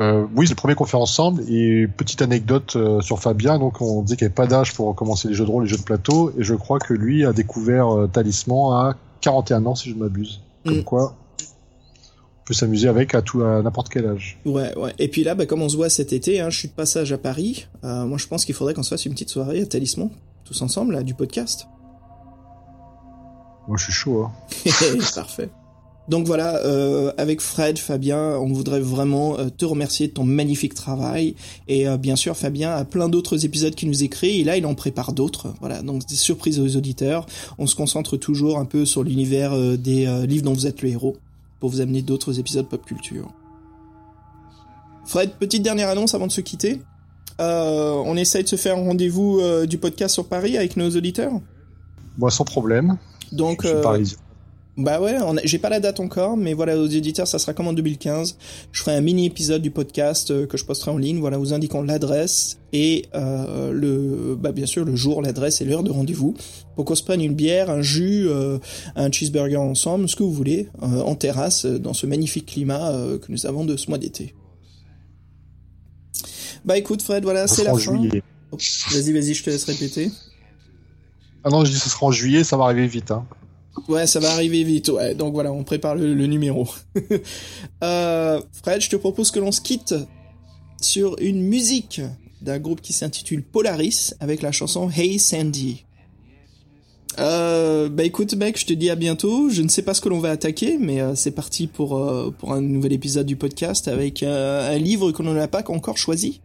Euh, oui, c'est le premier qu'on fait ensemble. Et petite anecdote euh, sur Fabien, donc on dit qu'il n'y avait pas d'âge pour commencer les jeux de rôle, les jeux de plateau, et je crois que lui a découvert euh, Talisman à 41 ans, si je ne m'abuse. Comme mm. quoi, on peut s'amuser avec à tout à n'importe quel âge. Ouais, ouais. Et puis là, bah, comme on se voit cet été, hein, je suis de passage à Paris. moi, je pense qu'il faudrait qu'on se fasse une petite soirée à Talisman, tous ensemble, là, du podcast. Moi, je suis chaud. Hein. Parfait. Donc voilà, euh, avec Fred, Fabien, on voudrait vraiment euh, te remercier de ton magnifique travail. Et euh, bien sûr, Fabien a plein d'autres épisodes qui nous écrit, et là, il en prépare d'autres. Voilà, donc des surprises aux auditeurs. On se concentre toujours un peu sur l'univers des livres dont vous êtes le héros, pour vous amener d'autres épisodes pop culture. Fred, petite dernière annonce avant de se quitter. on essaye de se faire un rendez-vous du podcast sur Paris avec nos auditeurs Moi, sans problème. Donc, je suis bah ouais, j'ai pas la date encore, mais voilà, aux éditeurs, ça sera comme en 2015. Je ferai un mini épisode du podcast euh, que je posterai en ligne, voilà, vous indiquant l'adresse et euh, le, bah bien sûr, le jour, l'adresse et l'heure de rendez-vous pour qu'on se prenne une bière, un jus, euh, un cheeseburger ensemble, ce que vous voulez, en terrasse, dans ce magnifique climat que nous avons de ce mois d'été. Bah écoute, Fred, voilà, c'est la fin. vas-y, vas-y, je te laisse répéter. Ah non, je dis ce sera en juillet, ça va arriver vite. Hein. Ouais, ça va arriver vite. Ouais, donc voilà, on prépare le, numéro. euh, Fred, je te propose que l'on se quitte sur une musique d'un groupe qui s'intitule Polaris avec la chanson Hey Sandy. Euh, bah écoute mec, je te dis à bientôt. Je ne sais pas ce que l'on va attaquer, mais euh, c'est parti pour euh, pour un nouvel épisode du podcast avec un livre qu'on n'a pas encore choisi.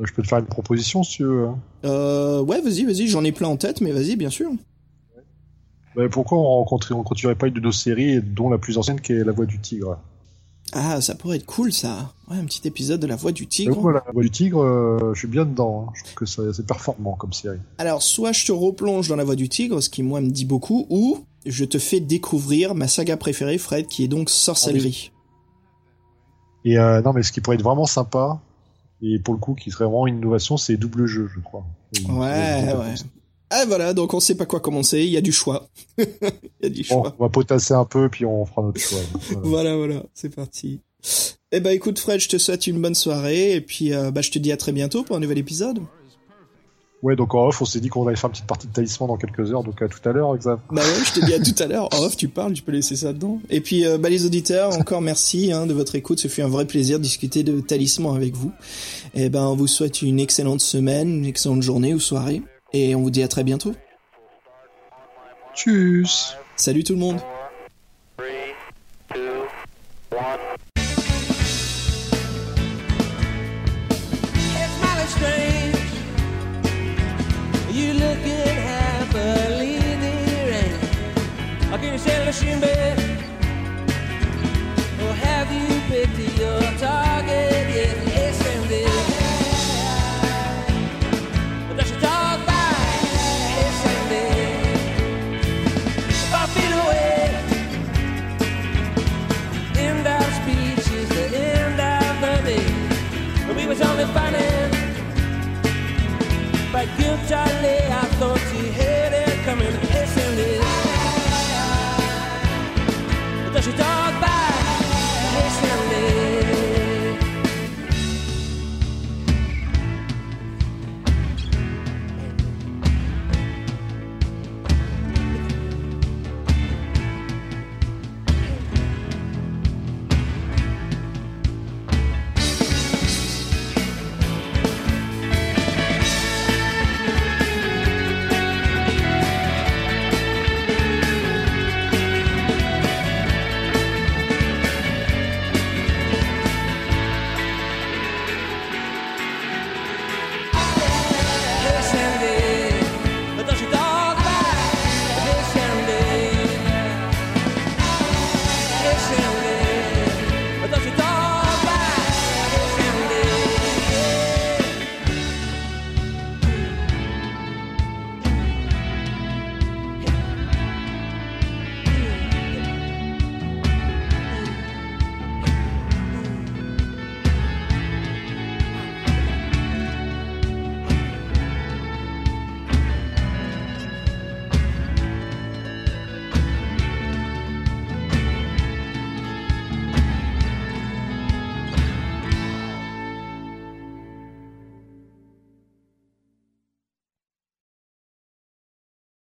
Je peux te faire une proposition si tu veux. Hein. Ouais, vas-y, vas-y. J'en ai plein en tête, mais vas-y, bien sûr. Pourquoi on ne continuerait pas une de nos séries, dont la plus ancienne qui est La Voix du Tigre? Ah, ça pourrait être cool ça. Ouais, un petit épisode de La Voix du Tigre. Bah, la Voix du Tigre, euh, je suis bien dedans. Hein. Je trouve que c'est performant comme série. Alors, soit je te replonge dans La Voix du Tigre, ce qui moi me dit beaucoup, ou je te fais découvrir ma saga préférée, Fred, qui est donc Sorcellerie. Et euh, non, mais ce qui pourrait être vraiment sympa, et pour le coup qui serait vraiment une innovation, c'est double jeu, je crois. Ouais, ouais. Ah voilà, donc on sait pas quoi commencer, il y a du choix. il y a du choix. on va potasser un peu puis on fera notre choix. voilà, voilà, c'est parti. Eh ben écoute Fred, je te souhaite une bonne soirée et puis euh, bah, je te dis à très bientôt pour un nouvel épisode. Ouais, donc en off, on s'est dit qu'on allait faire une petite partie de talisman dans quelques heures, donc à tout à l'heure, exact. Bah ouais, je te dis à tout à l'heure. En off, tu parles, tu peux laisser ça dedans. Et puis, euh, bah les auditeurs, encore merci hein, de votre écoute. Ce fut un vrai plaisir de discuter de talisman avec vous. Et ben, on vous souhaite une excellente semaine, une excellente journée ou soirée. Et on vous dit à très bientôt. Tchuss. Salut tout le monde.